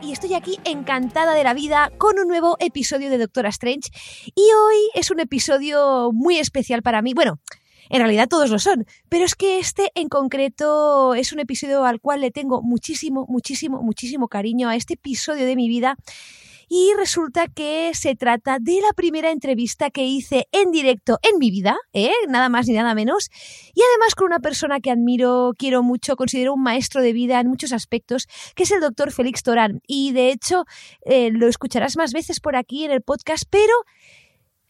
Y estoy aquí encantada de la vida con un nuevo episodio de Doctora Strange. Y hoy es un episodio muy especial para mí. Bueno, en realidad todos lo son, pero es que este en concreto es un episodio al cual le tengo muchísimo, muchísimo, muchísimo cariño a este episodio de mi vida y resulta que se trata de la primera entrevista que hice en directo en mi vida, ¿eh? nada más ni nada menos, y además con una persona que admiro, quiero mucho, considero un maestro de vida en muchos aspectos, que es el doctor Félix Torán. Y de hecho eh, lo escucharás más veces por aquí en el podcast, pero...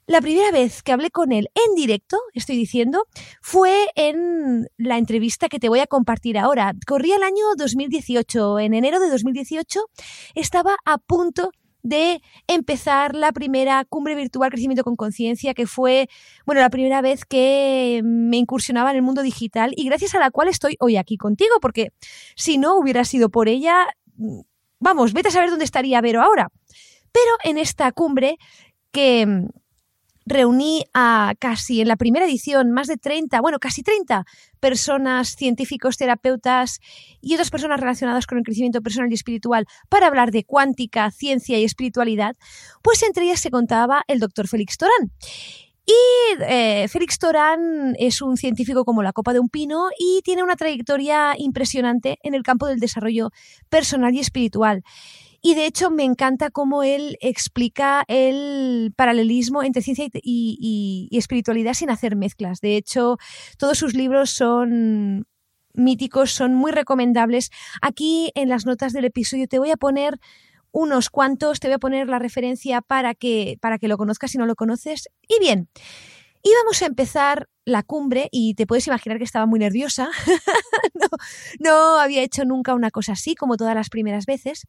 La primera vez que hablé con él en directo, estoy diciendo, fue en la entrevista que te voy a compartir ahora. Corría el año 2018. En enero de 2018 estaba a punto de empezar la primera cumbre virtual Crecimiento con Conciencia, que fue, bueno, la primera vez que me incursionaba en el mundo digital y gracias a la cual estoy hoy aquí contigo, porque si no hubiera sido por ella, vamos, vete a saber dónde estaría Vero ahora. Pero en esta cumbre que reuní a casi en la primera edición más de 30, bueno, casi 30 personas, científicos, terapeutas y otras personas relacionadas con el crecimiento personal y espiritual para hablar de cuántica, ciencia y espiritualidad, pues entre ellas se contaba el doctor Félix Torán. Y eh, Félix Torán es un científico como la copa de un pino y tiene una trayectoria impresionante en el campo del desarrollo personal y espiritual. Y de hecho me encanta cómo él explica el paralelismo entre ciencia y, espiritualidad sin hacer mezclas. De hecho, todos sus libros son míticos, son muy recomendables. Aquí en las notas del episodio te voy a poner unos cuantos, te voy a poner la referencia para que, para que lo conozcas si no lo conoces. Y bien, íbamos a empezar la cumbre y te puedes imaginar que estaba muy nerviosa. no, había hecho nunca una cosa así, como todas las primeras veces.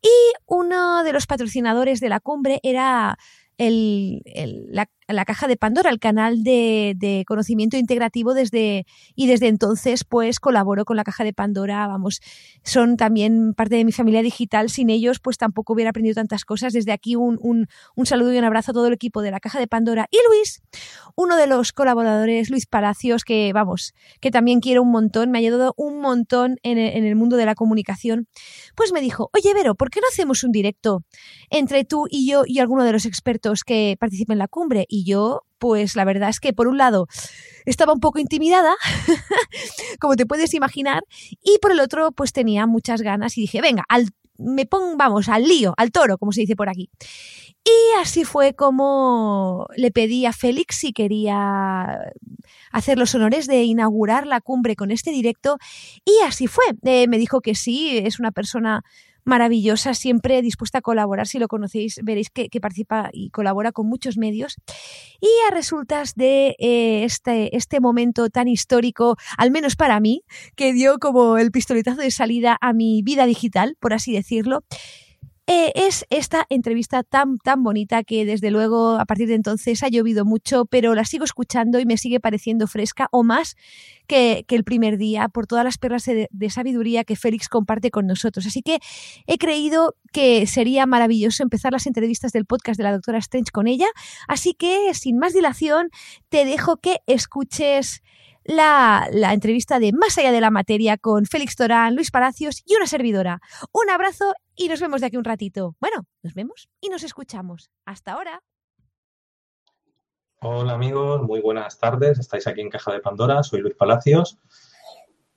Y uno de los patrocinadores de la cumbre era el, la, la, caja de Pandora, el canal de, conocimiento integrativo desde y desde entonces pues colaboro con la caja de Pandora, vamos, son también parte de mi familia digital, sin ellos pues tampoco hubiera aprendido tantas cosas. Desde aquí un, un, un saludo y un abrazo a todo el equipo de la caja de Pandora y Luis, uno de los colaboradores, Luis Palacios, que vamos, que también quiero un montón, me ha ayudado un montón en el, en el mundo de la comunicación, pues me dijo, oye Vero, ¿por qué no hacemos un directo entre tú y yo y alguno de los expertos que participen en la cumbre? Y yo, pues la verdad es que por un lado estaba un poco intimidada, como te puedes imaginar, y por el otro, pues tenía muchas ganas y dije, venga, al, me pongo, vamos, al lío, al toro, como se dice por aquí. Y así fue como le pedí a Félix si quería hacer los honores de inaugurar la cumbre con este directo y así fue. Eh, me dijo que sí, es una persona maravillosa, siempre dispuesta a colaborar. Si lo conocéis, veréis que, participa y colabora con muchos medios. Y a resultas de eh, este, este momento tan histórico, al menos para mí, que dio como el pistoletazo de salida a mi vida digital, por así decirlo, eh, es esta entrevista tan, tan bonita que desde luego a partir de entonces ha llovido mucho, pero la sigo escuchando y me sigue pareciendo fresca o más que, el primer día por todas las perlas de, de, sabiduría que Félix comparte con nosotros. Así que he creído que sería maravilloso empezar las entrevistas del podcast de la doctora Strange con ella. Así que sin más dilación te dejo que escuches la, la, entrevista de Más allá de la materia con Félix Torán, Luis Palacios y una servidora. Un abrazo y nos vemos de aquí un ratito. Bueno, nos vemos y nos escuchamos. Hasta ahora. Hola amigos, muy buenas tardes. Estáis aquí en Caja de Pandora. Soy Luis Palacios.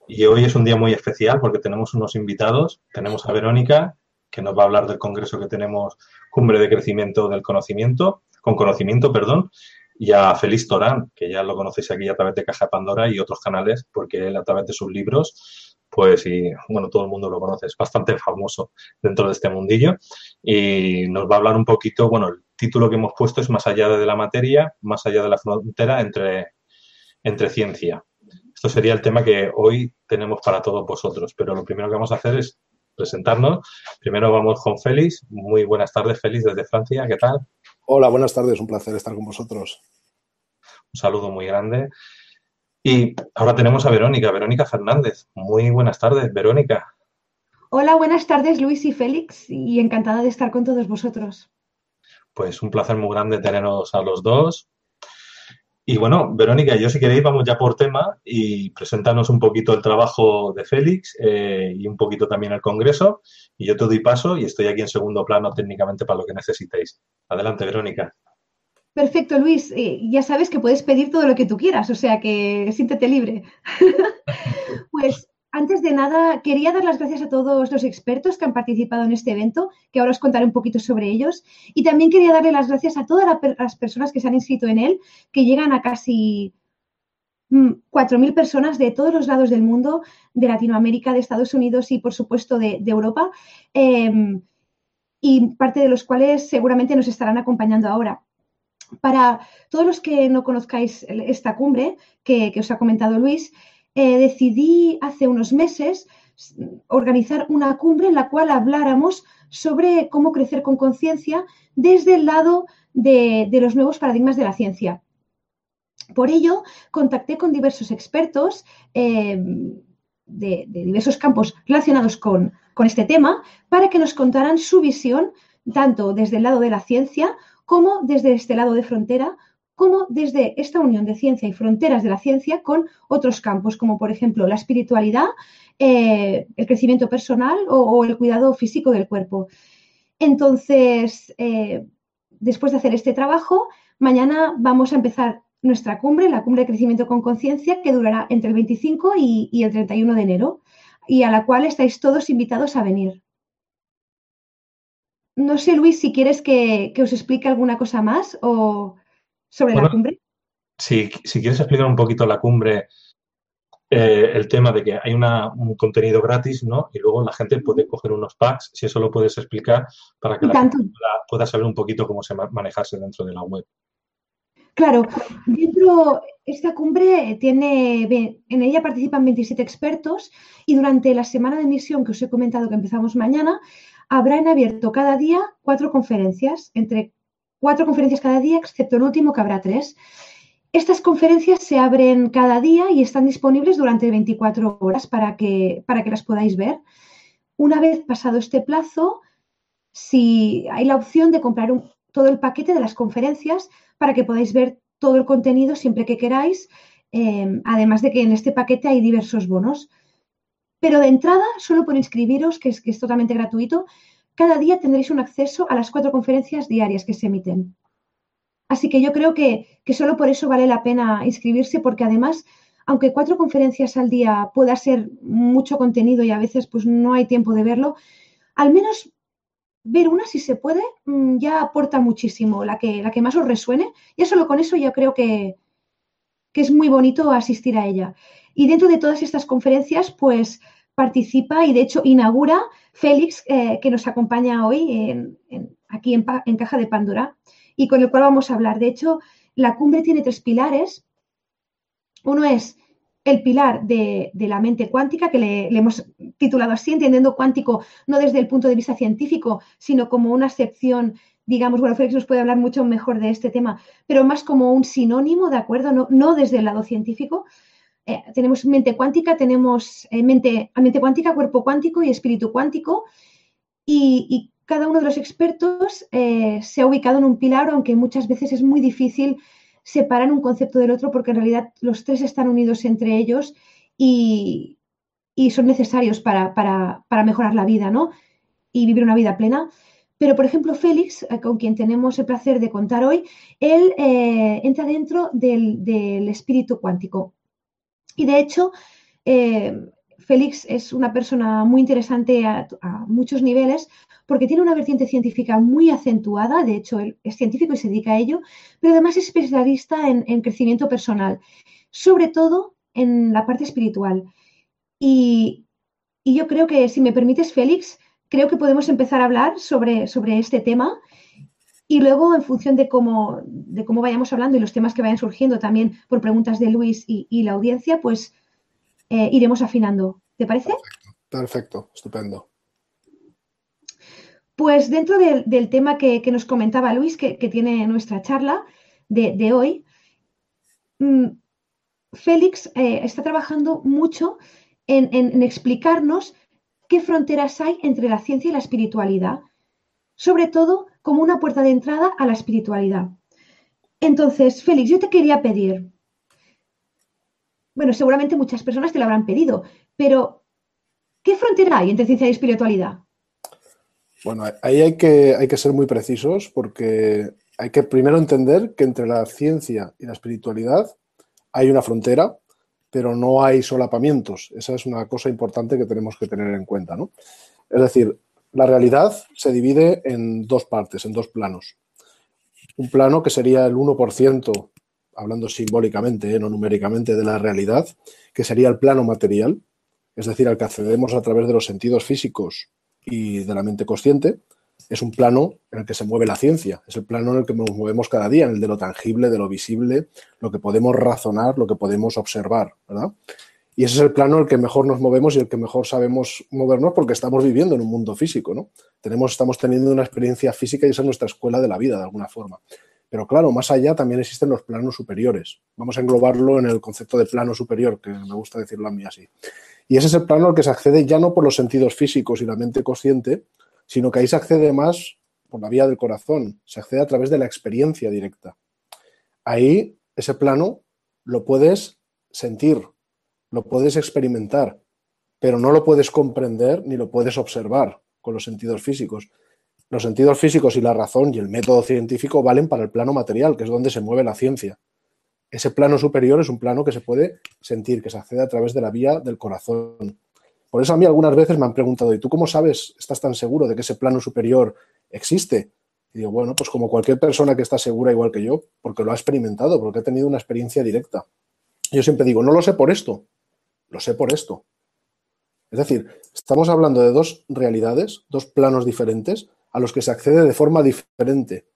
Y hoy es un día muy especial porque tenemos unos invitados. Tenemos a Verónica, que nos va a hablar del congreso que tenemos, Cumbre de Crecimiento del Conocimiento, con conocimiento, perdón. Y a Félix Torán, que ya lo conocéis aquí a través de Caja Pandora y otros canales, porque él a través de sus libros, pues, y bueno, todo el mundo lo conoce, es bastante famoso dentro de este mundillo. Y nos va a hablar un poquito, bueno, el título que hemos puesto es Más allá de la materia, más allá de la frontera entre, entre ciencia. Esto sería el tema que hoy tenemos para todos vosotros, pero lo primero que vamos a hacer es presentarnos. Primero vamos con Félix. Muy buenas tardes, Félix, desde Francia. ¿Qué tal? Hola, buenas tardes. Un placer estar con vosotros. Un saludo muy grande. Y ahora tenemos a Verónica, Verónica Fernández. Muy buenas tardes, Verónica. Hola, buenas tardes, Luis y Félix, y encantada de estar con todos vosotros. Pues un placer muy grande teneros a los dos. Y bueno, Verónica, yo si queréis vamos ya por tema y presentarnos un poquito el trabajo de Félix eh, y un poquito también el Congreso. Y yo te doy paso y estoy aquí en segundo plano técnicamente para lo que necesitéis. Adelante, Verónica. Perfecto, Luis. Eh, ya sabes que puedes pedir todo lo que tú quieras, o sea que siéntete libre. pues antes de nada, quería dar las gracias a todos los expertos que han participado en este evento, que ahora os contaré un poquito sobre ellos. Y también quería darle las gracias a todas las personas que se han inscrito en él, que llegan a casi 4.000 mm, personas de todos los lados del mundo, de Latinoamérica, de Estados Unidos y, por supuesto, de, Europa, em, y parte de los cuales seguramente nos estarán acompañando ahora. Para todos los que no conozcáis esta cumbre que os ha comentado Luis, eh, decidí hace unos meses organizar una cumbre en la cual habláramos sobre cómo crecer con conciencia desde el lado de, los nuevos paradigmas de la ciencia. Por ello, contacté con diversos expertos eh, de, diversos campos relacionados con, con este tema para que nos contaran su visión tanto desde el lado de la ciencia como desde este lado de frontera como desde esta unión de ciencia y fronteras de la ciencia con otros campos, como por ejemplo la espiritualidad, eh, el crecimiento personal o, el cuidado físico del cuerpo. Entonces, eh, después de hacer este trabajo, mañana vamos a empezar nuestra cumbre, la cumbre de crecimiento con conciencia, que durará entre el 25 y, el 31 de enero, y a la cual estáis todos invitados a venir. No sé, Luis, si quieres que, que os explique alguna cosa más o sobre la cumbre? Si, quieres explicar un poquito la cumbre, eh, el tema de que hay un contenido gratis, ¿no? Y luego la gente puede coger unos packs, si eso lo puedes explicar, para que la gente pueda, saber un poquito cómo se manejarse dentro de la web. Claro, dentro esta cumbre tiene, en ella participan 27 expertos y durante la semana de emisión que os he comentado que empezamos mañana, habrá en abierto cada día cuatro conferencias entre cuatro conferencias cada día, excepto el último que habrá tres. Estas conferencias se abren cada día y están disponibles durante 24 horas para que, para que las podáis ver. Una vez pasado este plazo, si hay la opción de comprar todo el paquete de las conferencias para que podáis ver todo el contenido siempre que queráis, em, además de que en este paquete hay diversos bonos. Pero de entrada, solo por inscribiros, que es, que es totalmente gratuito, cada día tendréis un acceso a las cuatro conferencias diarias que se emiten. Así que yo creo que, solo por eso vale la pena inscribirse, porque además, aunque cuatro conferencias al día pueda ser mucho contenido y a veces pues no hay tiempo de verlo, al menos ver una si se puede mm, ya aporta muchísimo, la que, la que más os resuene. Ya solo con eso yo creo que, que es muy bonito asistir a ella. Y dentro de todas estas conferencias, pues participa y de hecho inaugura Félix, eh, que nos acompaña hoy aquí en, Caja de Pandora y con el cual vamos a hablar. De hecho, la cumbre tiene tres pilares. Uno es el pilar de, la mente cuántica, que le, hemos titulado así, entendiendo cuántico no desde el punto de vista científico, sino como una acepción, digamos, bueno, Félix nos puede hablar mucho mejor de este tema, pero más como un sinónimo, ¿de acuerdo? No, no desde el lado científico. Eh, tenemos mente cuántica, tenemos eh, mente, mente cuántica, cuerpo cuántico y espíritu cuántico. Y, cada uno de los expertos eh, se ha ubicado en un pilar, aunque muchas veces es muy difícil separar un concepto del otro porque en realidad los tres están unidos entre ellos y, son necesarios para, mejorar la vida ¿no? y vivir una vida plena. Pero, por ejemplo, Félix, con quien tenemos el placer de contar hoy, él entra dentro del, del espíritu cuántico. Y de hecho, eh, Félix es una persona muy interesante a, muchos niveles porque tiene una vertiente científica muy acentuada, de hecho él es científico y se dedica a ello, pero además es especialista en, crecimiento personal, sobre todo en la parte espiritual. Y, yo creo que, si me permites, Félix, creo que podemos empezar a hablar sobre, sobre este tema y luego, en función de cómo, de cómo vayamos hablando y los temas que vayan surgiendo también por preguntas de Luis y la audiencia, pues eh, iremos afinando. ¿Te parece? Perfecto, estupendo. Pues dentro del tema que, nos comentaba Luis, que, tiene nuestra charla de, hoy, mm, Félix eh, está trabajando mucho en, explicarnos qué fronteras hay entre la ciencia y la espiritualidad, sobre todo como una puerta de entrada a la espiritualidad. Entonces, Félix, yo te quería pedir, bueno, seguramente muchas personas te lo habrán pedido, pero ¿qué frontera hay entre ciencia y espiritualidad? Bueno, ahí hay que, hay que ser muy precisos porque hay que primero entender que entre la ciencia y la espiritualidad hay una frontera, pero no hay solapamientos. Esa es una cosa importante que tenemos que tener en cuenta. ¿no? Es decir, la realidad se divide en dos partes, en dos planos. Un plano que sería el 1% hablando simbólicamente, ¿eh? no numéricamente, de la realidad, que sería el plano material, es decir, al que accedemos a través de los sentidos físicos y de la mente consciente, es un plano en el que se mueve la ciencia, es el plano en el que nos movemos cada día, en el de lo tangible, de lo visible, lo que podemos razonar, lo que podemos observar, ¿verdad? Y ese es el plano en el que mejor nos movemos y el que mejor sabemos movernos porque estamos viviendo en un mundo físico, ¿no? Tenemos, estamos teniendo una experiencia física y esa es nuestra escuela de la vida, de alguna forma. Pero claro, más allá también existen los planos superiores. Vamos a englobarlo en el concepto de plano superior, que me gusta decirlo a mí así. Y ese es el plano al que se accede ya no por los sentidos físicos y la mente consciente, sino que ahí se accede más por la vía del corazón, se accede a través de la experiencia directa. Ahí ese plano lo puedes sentir, lo puedes experimentar, pero no lo puedes comprender ni lo puedes observar con los sentidos físicos. Los sentidos físicos y la razón y el método científico valen para el plano material, que es donde se mueve la ciencia. Ese plano superior es un plano que se puede sentir, que se accede a través de la vía del corazón. Por eso a mí algunas veces me han preguntado, ¿y tú cómo sabes, estás tan seguro de que ese plano superior existe? Y digo, bueno, pues como cualquier persona que está segura igual que yo, porque lo ha experimentado, porque ha tenido una experiencia directa. Yo siempre digo, no lo sé por esto, lo sé por esto. Es decir, estamos hablando de dos realidades, dos planos diferentes, a los que se accede de forma diferente,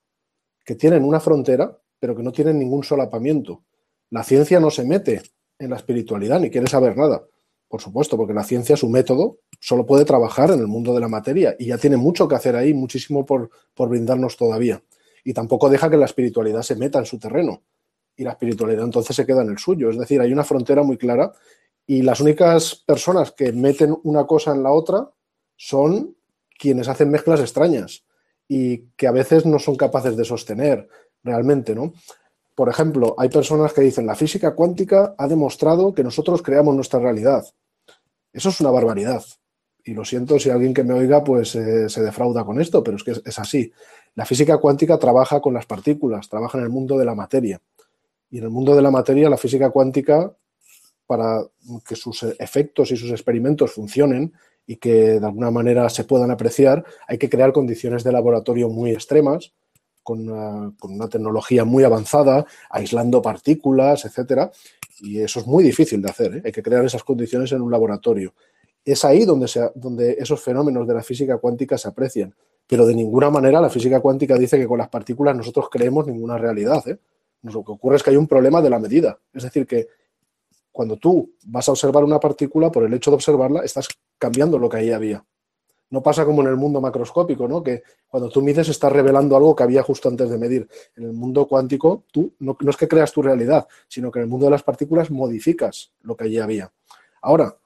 que tienen una frontera, pero que no tienen ningún solapamiento. La ciencia no se mete en la espiritualidad ni quiere saber nada, por supuesto, porque la ciencia, su método, solo puede trabajar en el mundo de la materia y ya tiene mucho que hacer ahí, muchísimo por, por brindarnos todavía. Y tampoco deja que la espiritualidad se meta en su terreno y la espiritualidad entonces se queda en el suyo. Es decir, hay una frontera muy clara y las únicas personas que meten una cosa en la otra son quienes hacen mezclas extrañas y que a veces no son capaces de sostener realmente, ¿no? Por ejemplo, hay personas que dicen la física cuántica ha demostrado que nosotros creamos nuestra realidad. Eso es una barbaridad. Y lo siento si alguien que me oiga pues eh, se defrauda con esto, pero es que es así. La física cuántica trabaja con las partículas, trabaja en el mundo de la materia. Y en el mundo de la materia, la física cuántica, para que sus efectos y sus experimentos funcionen, y que de alguna manera se puedan apreciar, hay que crear condiciones de laboratorio muy extremas, con una, tecnología muy avanzada, aislando partículas, etcétera, y eso es muy difícil de hacer. ¿eh? Hay que crear esas condiciones en un laboratorio. Es ahí donde, esos fenómenos de la física cuántica se aprecian, pero de ninguna manera la física cuántica dice que con las partículas nosotros creemos ninguna realidad. ¿eh? Lo que ocurre es que hay un problema de la medida, es decir, que cuando tú vas a observar una partícula, por el hecho de observarla, estás cambiando lo que ahí había. No pasa como en el mundo macroscópico, ¿no? Que cuando tú mides estás revelando algo que había justo antes de medir. En el mundo cuántico, tú no, no es que creas tu realidad, sino que en el mundo de las partículas modificas lo que allí había. Ahora,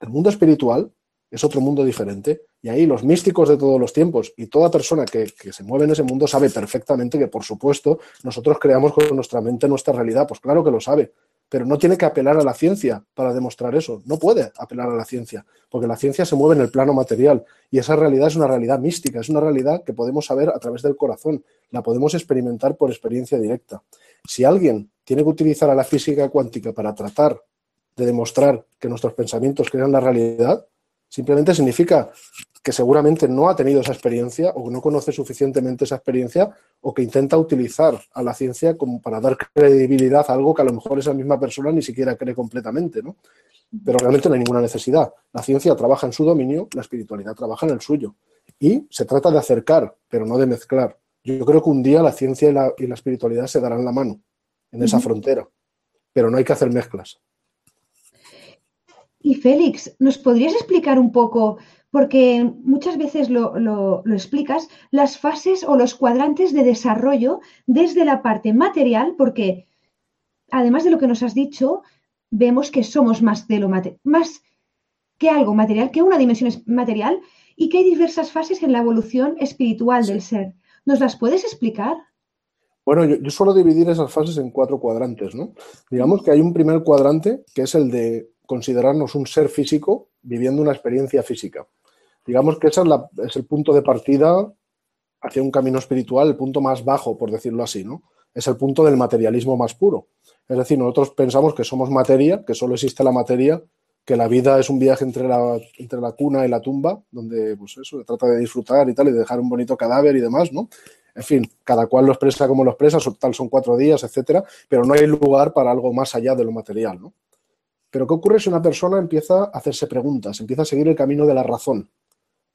el mundo espiritual es otro mundo diferente. Y ahí los místicos de todos los tiempos y toda persona que, que, se mueve en ese mundo sabe perfectamente que, por supuesto, nosotros creamos con nuestra mente nuestra realidad. Pues claro que lo sabe pero no tiene que apelar a la ciencia para demostrar eso. No puede apelar a la ciencia, porque la ciencia se mueve en el plano material y esa realidad es una realidad mística, es una realidad que podemos saber a través del corazón, la podemos experimentar por experiencia directa. Si alguien tiene que utilizar a la física cuántica para tratar de demostrar que nuestros pensamientos crean la realidad, simplemente significa que seguramente no ha tenido esa experiencia o no conoce suficientemente esa experiencia o que intenta utilizar a la ciencia como para dar credibilidad a algo que a lo mejor esa misma persona ni siquiera cree completamente, ¿no? Pero realmente no hay ninguna necesidad. La ciencia trabaja en su dominio, la espiritualidad trabaja en el suyo. Y se trata de acercar, pero no de mezclar. Yo creo que un día la ciencia y la, y la espiritualidad se darán la mano en esa frontera, pero no hay que hacer mezclas. Y Félix, ¿nos podrías explicar un poco porque muchas veces lo, explicas, las fases o los cuadrantes de desarrollo desde la parte material, porque además de lo que nos has dicho, vemos que somos más de lo más que algo material, que una dimensión material, y que hay diversas fases en la evolución espiritual del ser. ¿Nos las puedes explicar? Bueno, yo, yo, suelo dividir esas fases en cuatro cuadrantes, ¿no? Digamos que hay un primer cuadrante que es el de considerarnos un ser físico viviendo una experiencia física. Digamos que ese es, el punto de partida hacia un camino espiritual, el punto más bajo, por decirlo así, ¿no? Es el punto del materialismo más puro. Es decir, nosotros pensamos que somos materia, que solo existe la materia, que la vida es un viaje entre la, entre la cuna y la tumba, donde pues eso, se trata de disfrutar y tal, y de dejar un bonito cadáver y demás, ¿no? En fin, cada cual lo expresa como lo expresa, tal son cuatro días, etcétera, pero no hay lugar para algo más allá de lo material, ¿no? Pero ¿qué ocurre si una persona empieza a hacerse preguntas, empieza a seguir el camino de la razón?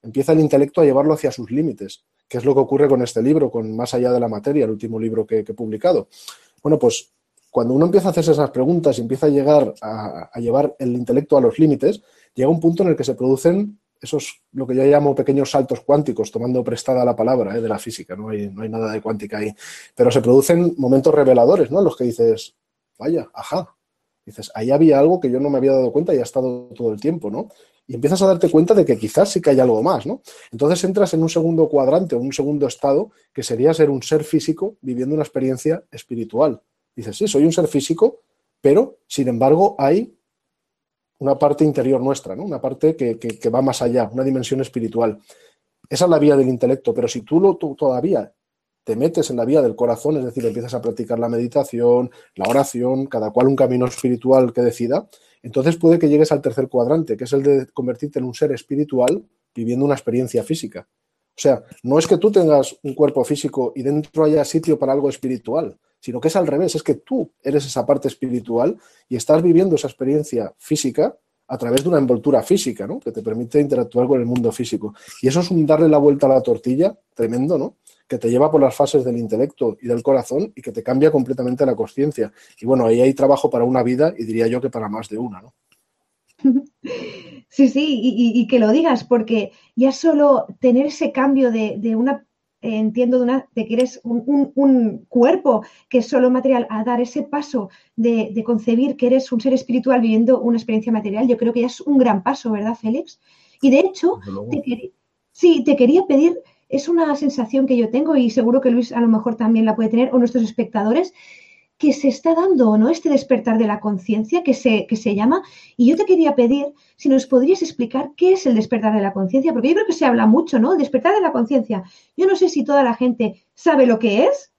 empieza el intelecto a llevarlo hacia sus límites, que es lo que ocurre con este libro, con Más allá de la materia, el último libro que, he publicado. Bueno, pues cuando uno empieza a hacerse esas preguntas y empieza a llegar a, llevar el intelecto a los límites, llega un punto en el que se producen esos, lo que yo llamo pequeños saltos cuánticos, tomando prestada la palabra ¿eh? de la física, ¿no? Hay, no hay nada de cuántica ahí, pero se producen momentos reveladores, ¿no? En los que dices, vaya, ajá, dices, ahí había algo que yo no me había dado cuenta y ha estado todo el tiempo, ¿no? y empiezas a darte cuenta de que quizás sí que hay algo más, ¿no? Entonces entras en un segundo cuadrante, un segundo estado, que sería ser un ser físico viviendo una experiencia espiritual. Dices, sí, soy un ser físico, pero sin embargo hay una parte interior nuestra, ¿no? Una parte que, va más allá, una dimensión espiritual. Esa es la vía del intelecto, pero si tú, lo, tú todavía te metes en la vía del corazón, es decir, empiezas a practicar la meditación, la oración, cada cual un camino espiritual que decida, entonces puede que llegues al tercer cuadrante, que es el de convertirte en un ser espiritual viviendo una experiencia física. O sea, no es que tú tengas un cuerpo físico y dentro haya sitio para algo espiritual, sino que es al revés, es que tú eres esa parte espiritual y estás viviendo esa experiencia física a través de una envoltura física, ¿no? Que te permite interactuar con el mundo físico. Y eso es un darle la vuelta a la tortilla tremendo, ¿no? Que te lleva por las fases del intelecto y del corazón y que te cambia completamente la conciencia. Y bueno, ahí hay trabajo para una vida y diría yo que para más de una, ¿no? Sí, sí, y, que lo digas, porque ya solo tener ese cambio de, una, entiendo, de, una, de que eres un, cuerpo que es solo material, a dar ese paso de, concebir que eres un ser espiritual viviendo una experiencia material, yo creo que ya es un gran paso, ¿verdad, Félix? Y de hecho, sí, te quería pedir es una sensación que yo tengo y seguro que Luis a lo mejor también la puede tener o nuestros espectadores, que se está dando no este despertar de la conciencia que se, que se llama. Y yo te quería pedir si nos podrías explicar qué es el despertar de la conciencia, porque yo creo que se habla mucho, ¿no? despertar de la conciencia. Yo no sé si toda la gente sabe lo que es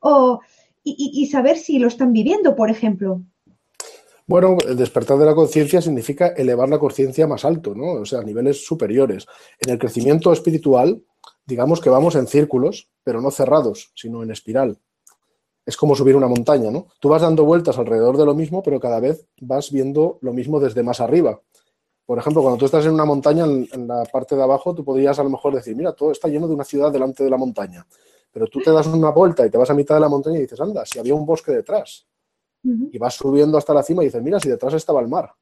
o, y, saber si lo están viviendo, por ejemplo. Bueno, el despertar de la conciencia significa elevar la conciencia más alto, ¿no? O sea, a niveles superiores. En el crecimiento espiritual, digamos que vamos en círculos, pero no cerrados, sino en espiral. Es como subir una montaña, ¿no? Tú vas dando vueltas alrededor de lo mismo, pero cada vez vas viendo lo mismo desde más arriba. Por ejemplo, cuando tú estás en una montaña, en, la parte de abajo, tú podrías a lo mejor decir, mira, todo está lleno de una ciudad delante de la montaña. Pero tú te das una vuelta y te vas a mitad de la montaña y dices, anda, si había un bosque detrás. Y vas subiendo hasta la cima y dices, mira, si detrás estaba el mar.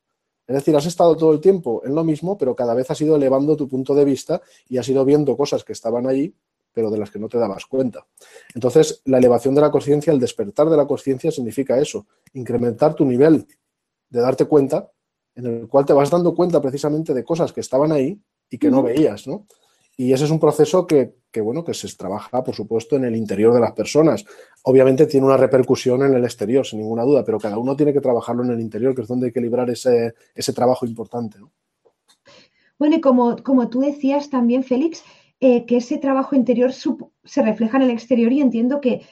Es decir, has estado todo el tiempo en lo mismo, pero cada vez has ido elevando tu punto de vista y has ido viendo cosas que estaban allí, pero de las que no te dabas cuenta. Entonces, la elevación de la conciencia, el despertar de la conciencia significa eso, incrementar tu nivel de darte cuenta, en el cual te vas dando cuenta precisamente de cosas que estaban ahí y que no veías, ¿no? Y ese es un proceso que, bueno, que se trabaja, por supuesto, en el interior de las personas. Obviamente tiene una repercusión en el exterior, sin ninguna duda, pero cada uno tiene que trabajarlo en el interior, que es donde hay que librar ese, trabajo importante. Bueno, y como, como tú decías también, Félix, eh, que ese trabajo interior se refleja en el exterior y entiendo que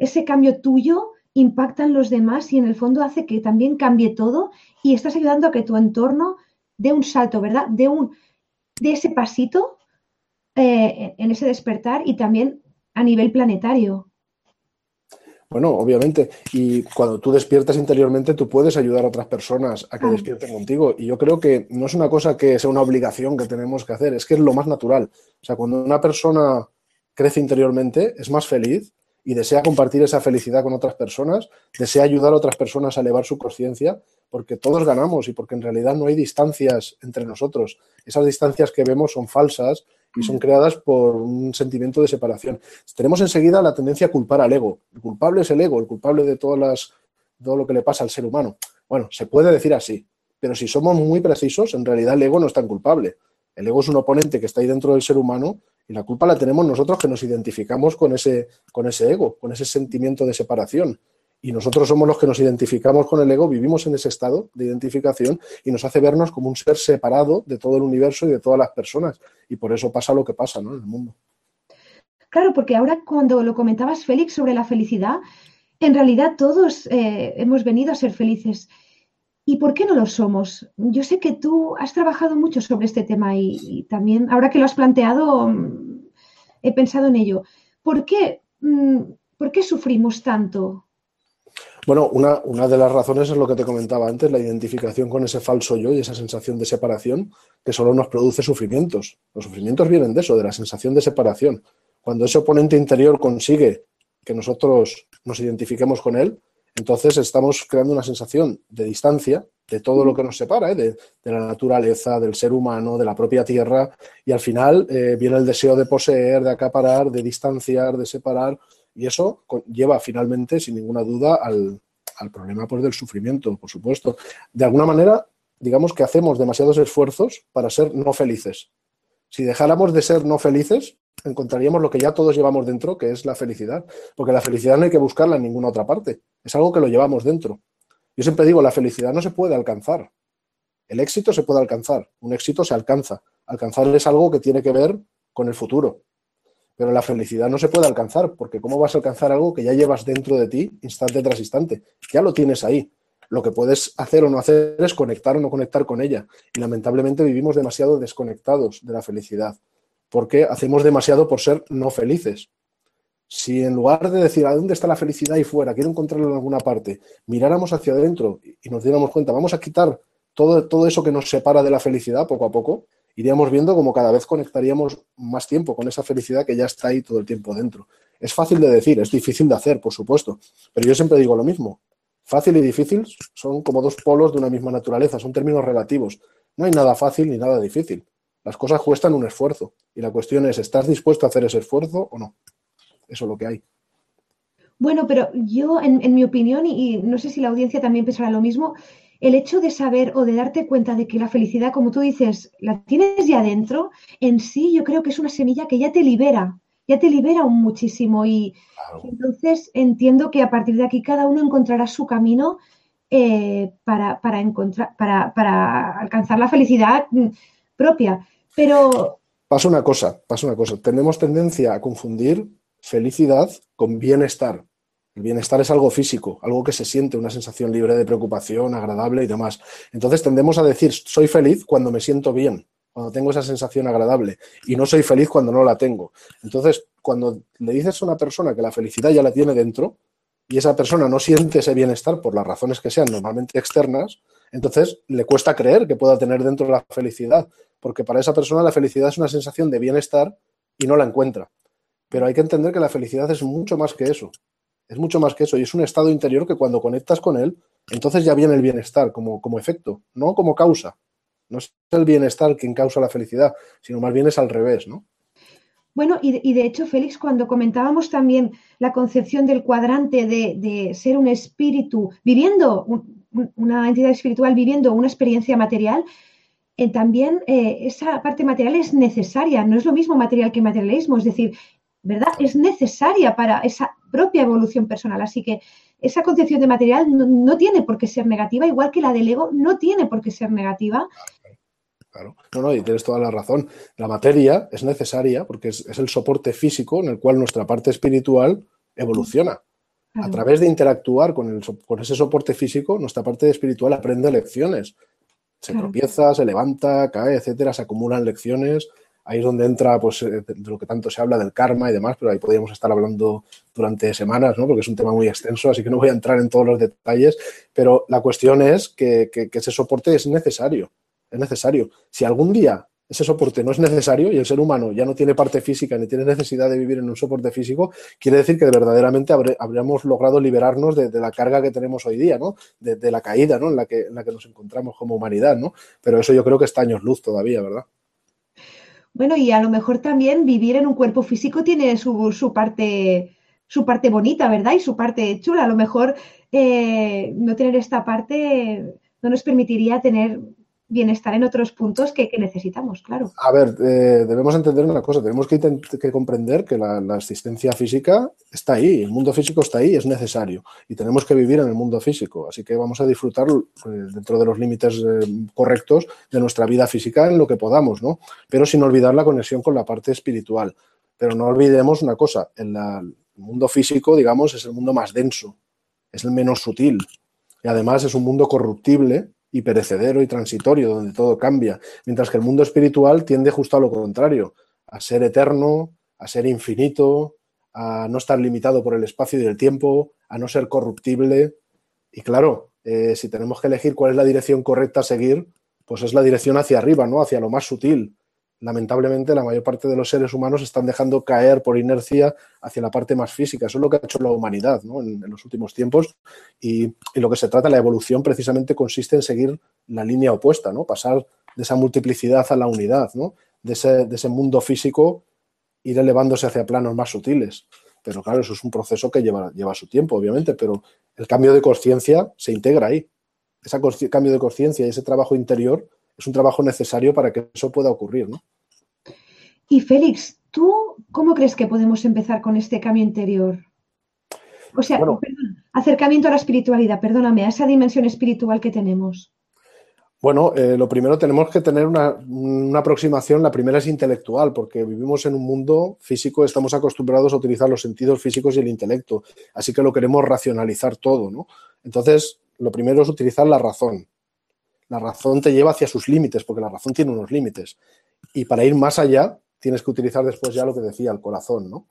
ese cambio tuyo impactan los demás y en el fondo hace que también cambie todo y estás ayudando a que tu entorno dé un salto, ¿verdad? De, un, de ese pasito eh, en ese despertar y también a nivel planetario. Bueno, obviamente. Y cuando tú despiertas interiormente, tú puedes ayudar a otras personas a que despierten contigo. Y yo creo que no es una cosa que sea una obligación que tenemos que hacer, es que es lo más natural. O sea, cuando una persona crece interiormente, es más feliz y desea compartir esa felicidad con otras personas, desea ayudar a otras personas a elevar su conciencia, porque todos ganamos y porque en realidad no hay distancias entre nosotros. Esas distancias que vemos son falsas y son creadas por un sentimiento de separación. Tenemos enseguida la tendencia a culpar al ego. El culpable es el ego, el culpable de todas las, todo lo que le pasa al ser humano. Bueno, se puede decir así, pero si somos muy precisos, en realidad el ego no es tan culpable. El ego es un oponente que está ahí dentro del ser humano y la culpa la tenemos nosotros que nos identificamos con ese, con ese ego, con ese sentimiento de separación y nosotros somos los que nos identificamos con el ego, vivimos en ese estado de identificación y nos hace vernos como un ser separado de todo el universo y de todas las personas. Y por eso pasa lo que pasa ¿no? en el mundo. Claro, porque ahora cuando lo comentabas, Félix, sobre la felicidad, en realidad todos eh, hemos venido a ser felices. ¿Y por qué no lo somos? Yo sé que tú has trabajado mucho sobre este tema y, también, ahora que lo has planteado, mm, he pensado en ello. ¿Por qué, mm, ¿por qué sufrimos tanto? Bueno, una, una, de las razones es lo que te comentaba antes, la identificación con ese falso yo y esa sensación de separación que solo nos produce sufrimientos. Los sufrimientos vienen de eso, de la sensación de separación. Cuando ese oponente interior consigue que nosotros nos identifiquemos con él, entonces estamos creando una sensación de distancia de todo lo que nos separa, ¿eh? de, la naturaleza, del ser humano, de la propia tierra, y al final eh, viene el deseo de poseer, de acaparar, de distanciar, de separar, y eso lleva finalmente, sin ninguna duda, al, problema pues, del sufrimiento, por supuesto. De alguna manera, digamos que hacemos demasiados esfuerzos para ser no felices. Si dejáramos de ser no felices, encontraríamos lo que ya todos llevamos dentro, que es la felicidad. Porque la felicidad no hay que buscarla en ninguna otra parte. Es algo que lo llevamos dentro. Yo siempre digo, la felicidad no se puede alcanzar. El éxito se puede alcanzar. Un éxito se alcanza. Alcanzar es algo que tiene que ver con el futuro. Pero la felicidad no se puede alcanzar, porque ¿cómo vas a alcanzar algo que ya llevas dentro de ti instante tras instante? Ya lo tienes ahí. Lo que puedes hacer o no hacer es conectar o no conectar con ella. Y lamentablemente vivimos demasiado desconectados de la felicidad, porque hacemos demasiado por ser no felices. Si en lugar de decir a dónde está la felicidad ahí fuera, quiero encontrarlo en alguna parte, miráramos hacia adentro y nos diéramos cuenta, vamos a quitar todo, todo eso que nos separa de la felicidad poco a poco, iríamos viendo como cada vez conectaríamos más tiempo con esa felicidad que ya está ahí todo el tiempo dentro. Es fácil de decir, es difícil de hacer, por supuesto, pero yo siempre digo lo mismo. Fácil y difícil son como dos polos de una misma naturaleza, son términos relativos. No hay nada fácil ni nada difícil. Las cosas cuestan un esfuerzo y la cuestión es, ¿estás dispuesto a hacer ese esfuerzo o no? Eso es lo que hay. Bueno, pero yo, en, mi opinión, y no sé si la audiencia también pensará lo mismo, el hecho de saber o de darte cuenta de que la felicidad, como tú dices, la tienes ya dentro, en sí yo creo que es una semilla que ya te libera, ya te libera un muchísimo y entonces entiendo que a partir de aquí cada uno encontrará su camino eh, para, encontrar, para, para alcanzar la felicidad mm, propia. Pero... Pasa una cosa, pasa una cosa. Tenemos tendencia a confundir felicidad con bienestar. El bienestar es algo físico, algo que se siente, una sensación libre de preocupación, agradable y demás. Entonces tendemos a decir, soy feliz cuando me siento bien, cuando tengo esa sensación agradable, y no soy feliz cuando no la tengo. Entonces, cuando le dices a una persona que la felicidad ya la tiene dentro, y esa persona no siente ese bienestar por las razones que sean normalmente externas, entonces le cuesta creer que pueda tener dentro la felicidad, porque para esa persona la felicidad es una sensación de bienestar y no la encuentra. Pero hay que entender que la felicidad es mucho más que eso. Es mucho más que eso y es un estado interior que cuando conectas con él, entonces ya viene el bienestar como, como efecto, no como causa. No es el bienestar quien causa la felicidad, sino más bien es al revés, ¿no? Bueno, y de, hecho, Félix, cuando comentábamos también la concepción del cuadrante de, ser un espíritu viviendo, una entidad espiritual viviendo una experiencia material, eh, también eh, esa parte material es necesaria, no es lo mismo material que materialismo, es decir, ¿verdad? Es necesaria para esa propia evolución personal. Así que esa concepción de material no, tiene por qué ser negativa, igual que la del ego no tiene por qué ser negativa. Claro, no, no, y tienes toda la razón. La materia es necesaria porque es, el soporte físico en el cual nuestra parte espiritual evoluciona. A través de interactuar con, el, con ese soporte físico, nuestra parte espiritual aprende lecciones. Se tropieza, se levanta, cae, etcétera, se acumulan lecciones. Ahí es donde entra pues, eh, de lo que tanto se habla del karma y demás, pero ahí podríamos estar hablando durante semanas, ¿no? porque es un tema muy extenso, así que no voy a entrar en todos los detalles, pero la cuestión es que, que ese soporte es necesario, es necesario. Si algún día ese soporte no es necesario y el ser humano ya no tiene parte física ni tiene necesidad de vivir en un soporte físico, quiere decir que verdaderamente habríamos logrado liberarnos de, la carga que tenemos hoy día, ¿no? De, la caída, ¿no? En la, que, en la que nos encontramos como humanidad, ¿no? Pero eso yo creo que está años luz todavía, ¿verdad? Bueno, y a lo mejor también vivir en un cuerpo físico tiene su, su parte su parte bonita, ¿verdad? Y su parte chula. A lo mejor eh, no tener esta parte no nos permitiría tener bienestar en otros puntos que, necesitamos, claro. A ver, eh, debemos entender una cosa, tenemos que, que comprender que la, existencia física está ahí, el mundo físico está ahí, es necesario y tenemos que vivir en el mundo físico, así que vamos a disfrutar pues, dentro de los límites eh, correctos de nuestra vida física en lo que podamos, ¿no? Pero sin olvidar la conexión con la parte espiritual. Pero no olvidemos una cosa, el mundo físico, digamos, es el mundo más denso, es el menos sutil y además es un mundo corruptible y perecedero y transitorio, donde todo cambia, mientras que el mundo espiritual tiende justo a lo contrario, a ser eterno, a ser infinito, a no estar limitado por el espacio y el tiempo, a no ser corruptible. Y claro, eh, si tenemos que elegir cuál es la dirección correcta a seguir, pues es la dirección hacia arriba, ¿no? Hacia lo más sutil, lamentablemente la mayor parte de los seres humanos están dejando caer por inercia hacia la parte más física. Eso es lo que ha hecho la humanidad en, los últimos tiempos y, lo que se trata, la evolución precisamente consiste en seguir la línea opuesta, ¿no? pasar de esa multiplicidad a la unidad, ¿no? de, ese, mundo físico ir elevándose hacia planos más sutiles. Pero claro, eso es un proceso que lleva, lleva su tiempo, obviamente, pero el cambio de conciencia se integra ahí. Ese cambio de conciencia y ese trabajo interior es un trabajo necesario para que eso pueda ocurrir, ¿no? Y Félix, ¿tú cómo crees que podemos empezar con este cambio interior? O sea, acercamiento a la espiritualidad, perdóname, a esa dimensión espiritual que tenemos. Bueno, eh, lo primero tenemos que tener una, una, aproximación, la primera es intelectual, porque vivimos en un mundo físico, estamos acostumbrados a utilizar los sentidos físicos y el intelecto, así que lo queremos racionalizar todo, ¿no? Entonces, lo primero es utilizar la razón. La razón te lleva hacia sus límites, porque la razón tiene unos límites. Y para ir más allá, tienes que utilizar después ya lo que decía, el corazón, ¿no?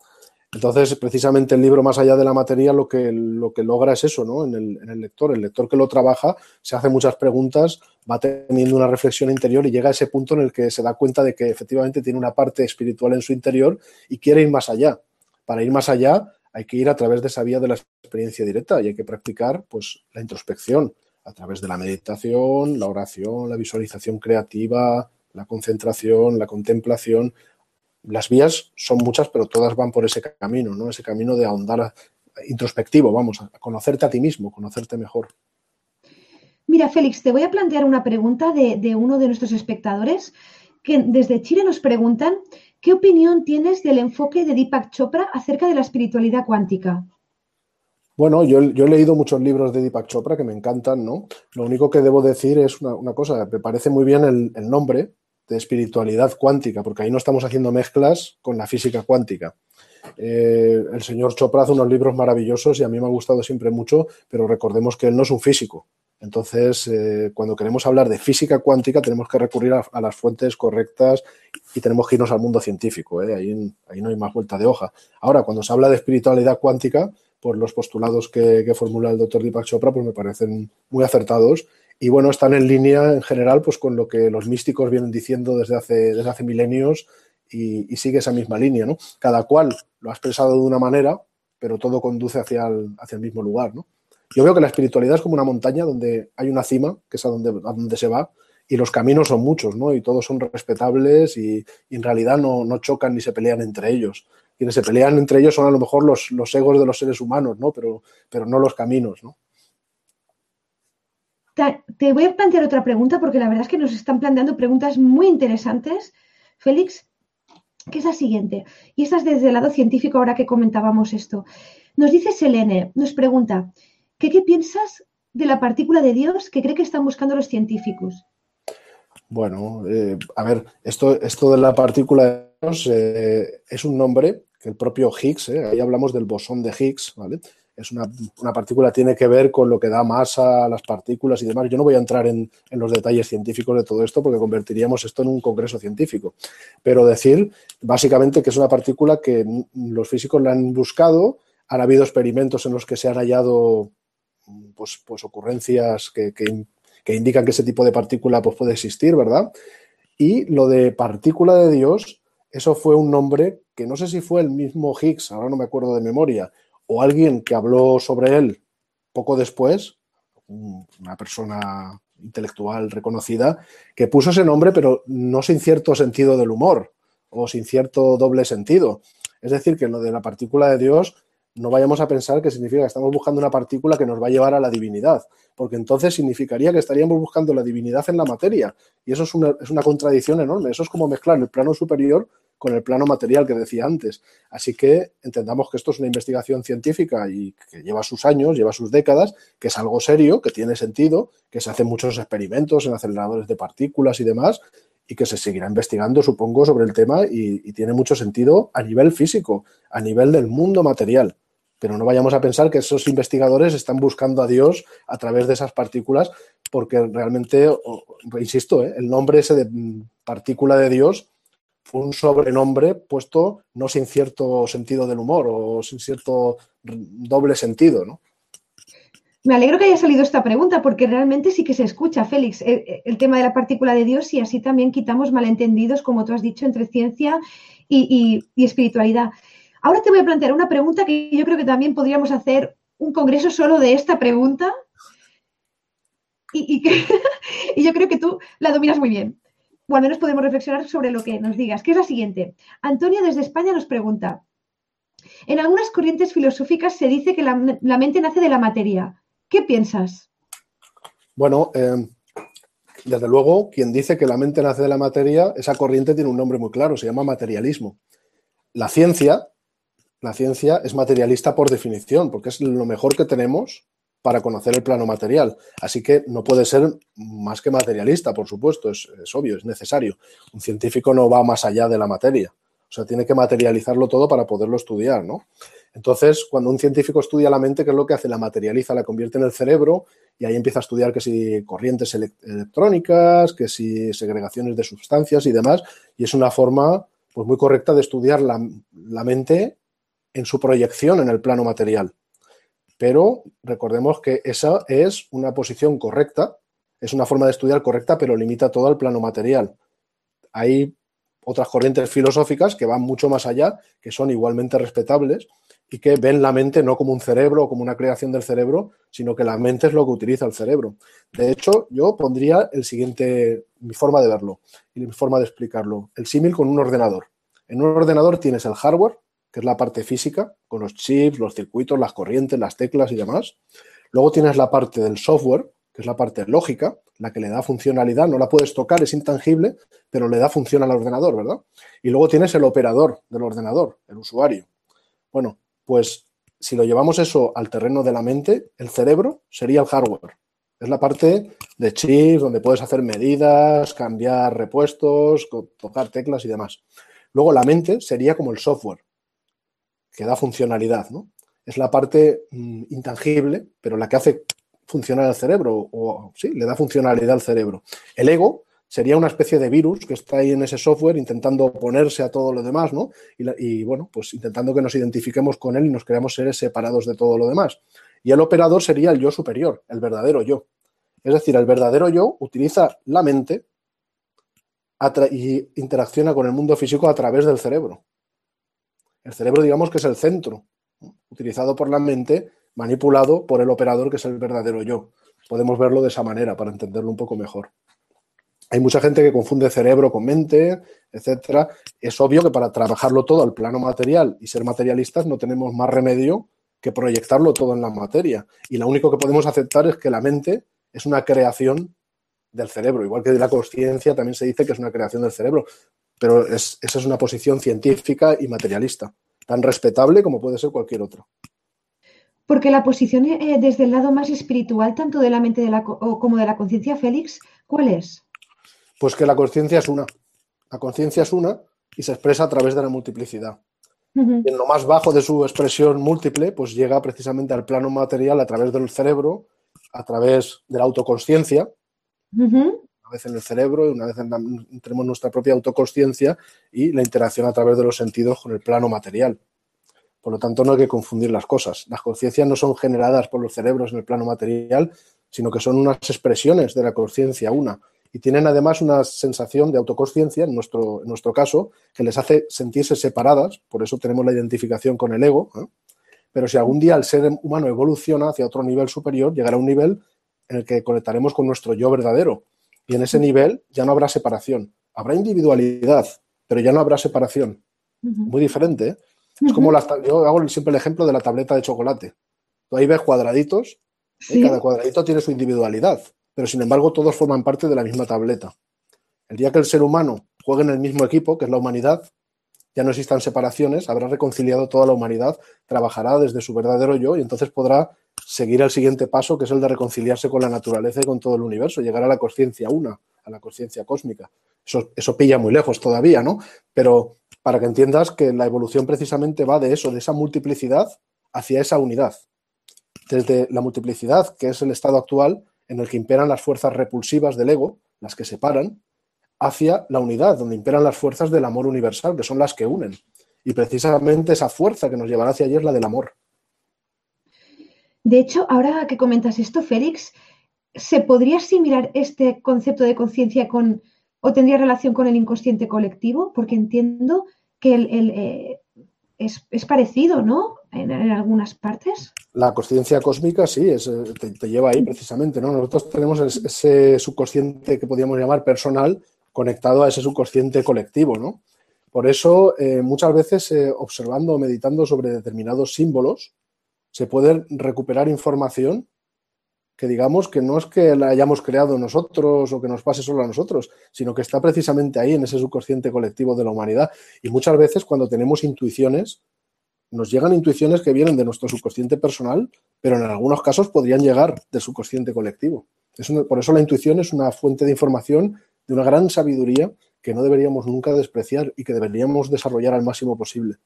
Entonces, precisamente el libro Más allá de la materia lo que, lo que logra es eso, ¿no? En el, lector. El lector que lo trabaja se hace muchas preguntas, va teniendo una reflexión interior y llega a ese punto en el que se da cuenta de que efectivamente tiene una parte espiritual en su interior y quiere ir más allá. Para ir más allá hay que ir a través de esa vía de la experiencia directa y hay que practicar pues, la introspección, a través de la meditación, la oración, la visualización creativa, la concentración, la contemplación. Las vías son muchas, pero todas van por ese camino, ¿no? Ese camino de ahondar introspectivo, vamos, a conocerte a ti mismo, conocerte mejor. Mira, Félix, te voy a plantear una pregunta de, de uno de nuestros espectadores que desde Chile nos preguntan ¿qué opinión tienes del enfoque de Deepak Chopra acerca de la espiritualidad cuántica? Bueno, yo, he leído muchos libros de Deepak Chopra que me encantan, ¿no? Lo único que debo decir es una, cosa, me parece muy bien el, nombre de espiritualidad cuántica, porque ahí no estamos haciendo mezclas con la física cuántica. Eh, el señor Chopra hace unos libros maravillosos y a mí me ha gustado siempre mucho, pero recordemos que él no es un físico. Entonces, eh, cuando queremos hablar de física cuántica, tenemos que recurrir a, las fuentes correctas y tenemos que irnos al mundo científico. ¿eh? Ahí, ahí no hay más vuelta de hoja. Ahora, cuando se habla de espiritualidad cuántica, por los postulados que, formula el doctor Deepak Chopra, pues me parecen muy acertados. Y bueno, están en línea en general pues con lo que los místicos vienen diciendo desde hace, desde hace milenios y, sigue esa misma línea, ¿no? Cada cual lo ha expresado de una manera, pero todo conduce hacia el, hacia el mismo lugar, ¿no? Yo veo que la espiritualidad es como una montaña donde hay una cima, que es a donde, a donde se va, y los caminos son muchos, ¿no? Y todos son respetables y, en realidad no, no, chocan ni se pelean entre ellos quienes se pelean entre ellos son a lo mejor los, los egos de los seres humanos, ¿no? Pero, pero no los caminos, ¿no? Te voy a plantear otra pregunta porque la verdad es que nos están planteando preguntas muy interesantes, Félix, que es la siguiente. Y esta es desde el lado científico ahora que comentábamos esto. Nos dice Selene, nos pregunta, ¿qué, qué piensas de la partícula de Dios que cree que están buscando los científicos? Bueno, eh, a ver, esto, esto de la partícula de Dios eh, es un nombre que el propio Higgs, ¿eh? ahí hablamos del bosón de Higgs, ¿vale? es una, partícula, tiene que ver con lo que da masa a las partículas y demás. Yo no voy a entrar en, los detalles científicos de todo esto porque convertiríamos esto en un congreso científico. Pero decir básicamente que es una partícula que los físicos la han buscado, han habido experimentos en los que se han hallado pues, pues ocurrencias que, indican que ese tipo de partícula pues, puede existir, ¿verdad? Y lo de partícula de Dios, eso fue un nombre que no sé si fue el mismo Higgs, ahora no me acuerdo de memoria, o alguien que habló sobre él poco después, una persona intelectual reconocida, que puso ese nombre, pero no sin cierto sentido del humor o sin cierto doble sentido. Es decir, que lo de la partícula de Dios no vayamos a pensar que significa que estamos buscando una partícula que nos va a llevar a la divinidad, porque entonces significaría que estaríamos buscando la divinidad en la materia. Y eso es una, es una contradicción enorme. Eso es como mezclar el plano superior con el plano material que decía antes. Así que entendamos que esto es una investigación científica y que lleva sus años, lleva sus décadas, que es algo serio, que tiene sentido, que se hacen muchos experimentos en aceleradores de partículas y demás, y que se seguirá investigando, supongo, sobre el tema y, tiene mucho sentido a nivel físico, a nivel del mundo material. Pero no vayamos a pensar que esos investigadores están buscando a Dios a través de esas partículas, porque realmente, insisto, ¿eh? el nombre ese de mm, partícula de Dios fue un sobrenombre puesto no sin cierto sentido del humor o sin cierto doble sentido, ¿no? Me alegro que haya salido esta pregunta porque realmente sí que se escucha, Félix, el, tema de la partícula de Dios y así también quitamos malentendidos, como tú has dicho, entre ciencia y, espiritualidad. Ahora te voy a plantear una pregunta que yo creo que también podríamos hacer un congreso solo de esta pregunta y, y yo creo que tú la dominas muy bien o al menos podemos reflexionar sobre lo que nos digas, que es la siguiente. Antonio desde España nos pregunta, en algunas corrientes filosóficas se dice que la, mente nace de la materia. ¿Qué piensas? Bueno, eh, desde luego, quien dice que la mente nace de la materia, esa corriente tiene un nombre muy claro, se llama materialismo. La ciencia, la ciencia es materialista por definición, porque es lo mejor que tenemos para conocer el plano material. Así que no puede ser más que materialista, por supuesto, es, obvio, es necesario. Un científico no va más allá de la materia, o sea, tiene que materializarlo todo para poderlo estudiar, ¿no? Entonces, cuando un científico estudia la mente, ¿qué es lo que hace? La materializa, la convierte en el cerebro y ahí empieza a estudiar que si corrientes electrónicas, que si segregaciones de sustancias y demás, y es una forma pues, muy correcta de estudiar la, la mente en su proyección en el plano material. Pero recordemos que esa es una posición correcta, es una forma de estudiar correcta, pero limita todo al plano material. Hay otras corrientes filosóficas que van mucho más allá, que son igualmente respetables y que ven la mente no como un cerebro o como una creación del cerebro, sino que la mente es lo que utiliza el cerebro. De hecho, yo pondría el siguiente, mi forma de verlo y mi forma de explicarlo, el símil con un ordenador. En un ordenador tienes el hardware, que es la parte física, con los chips, los circuitos, las corrientes, las teclas y demás. Luego tienes la parte del software, que es la parte lógica, la que le da funcionalidad, no la puedes tocar, es intangible, pero le da función al ordenador, ¿verdad? Y luego tienes el operador del ordenador, el usuario. Bueno, pues si lo llevamos eso al terreno de la mente, el cerebro sería el hardware. Es la parte de chips donde puedes hacer medidas, cambiar repuestos, tocar teclas y demás. Luego la mente sería como el software, que da funcionalidad, ¿no? Es la parte mm, intangible, pero la que hace funcionar el cerebro, o sí, le da funcionalidad al cerebro. El ego sería una especie de virus que está ahí en ese software intentando oponerse a todo lo demás, ¿no? Y, bueno, pues intentando que nos identifiquemos con él y nos creamos seres separados de todo lo demás. Y el operador sería el yo superior, el verdadero yo. Es decir, el verdadero yo utiliza la mente y interacciona con el mundo físico a través del cerebro. El cerebro, digamos que es el centro, utilizado por la mente, manipulado por el operador, que es el verdadero yo. Podemos verlo de esa manera para entenderlo un poco mejor. Hay mucha gente que confunde cerebro con mente, etcétera. Es obvio que para trabajarlo todo al plano material y ser materialistas no tenemos más remedio que proyectarlo todo en la materia. Y lo único que podemos aceptar es que la mente es una creación del cerebro, igual que de la conciencia también se dice que es una creación del cerebro, pero esa es una posición científica y materialista, tan respetable como puede ser cualquier otra. Porque la posición eh, desde el lado más espiritual, tanto de la mente como de la conciencia, Félix, ¿cuál es? Pues que la conciencia es una. La conciencia es una y se expresa a través de la multiplicidad. Y en lo más bajo de su expresión múltiple, pues llega precisamente al plano material a través del cerebro, a través de la autoconsciencia, una vez en el cerebro y una vez tenemos nuestra propia autoconsciencia y la interacción a través de los sentidos con el plano material. Por lo tanto, no hay que confundir las cosas. Las conciencias no son generadas por los cerebros en el plano material, sino que son unas expresiones de la conciencia una. Y tienen además una sensación de autoconsciencia, en nuestro, en nuestro caso, que les hace sentirse separadas, por eso tenemos la identificación con el ego. ¿eh? Pero si algún día el ser humano evoluciona hacia otro nivel superior, llegará a un nivel en el que conectaremos con nuestro yo verdadero. Y en ese nivel ya no habrá separación. Habrá individualidad, pero ya no habrá separación. Muy diferente. ¿eh? Es como yo hago siempre el ejemplo de la tableta de chocolate. Tú ahí ves cuadraditos y cada cuadradito tiene su individualidad, pero sin embargo todos forman parte de la misma tableta. El día que el ser humano juegue en el mismo equipo, que es la humanidad, ya no existan separaciones, habrá reconciliado toda la humanidad, trabajará desde su verdadero yo y entonces podrá seguir el siguiente paso, que es el de reconciliarse con la naturaleza y con todo el universo, llegar a la conciencia una, a la conciencia cósmica. Eso, eso pilla muy lejos todavía, ¿no? Pero para que entiendas que la evolución precisamente va de eso, de esa multiplicidad hacia esa unidad. Desde la multiplicidad, que es el estado actual, en el que imperan las fuerzas repulsivas del ego, las que separan, hacia la unidad, donde imperan las fuerzas del amor universal, que son las que unen. Y precisamente esa fuerza que nos llevará hacia allí es la del amor. De hecho, ahora que comentas esto, Félix, ¿se podría asimilar este concepto de conciencia con o tendría relación con el inconsciente colectivo, porque entiendo que eh, es, parecido, ¿no? En, algunas partes. La conciencia cósmica sí, es, eh, te, lleva ahí precisamente, ¿no? Nosotros tenemos ese subconsciente que podríamos llamar personal conectado a ese subconsciente colectivo, ¿no? Por eso, eh, muchas veces, observando o meditando sobre determinados símbolos, se puede recuperar información que digamos que no es que la hayamos creado nosotros o que nos pase solo a nosotros, sino que está precisamente ahí en ese subconsciente colectivo de la humanidad. Y muchas veces cuando tenemos intuiciones, nos llegan intuiciones que vienen de nuestro subconsciente personal, pero en algunos casos podrían llegar del subconsciente colectivo. por eso la intuición es una fuente de información de una gran sabiduría que no deberíamos nunca despreciar y que deberíamos desarrollar al máximo posible.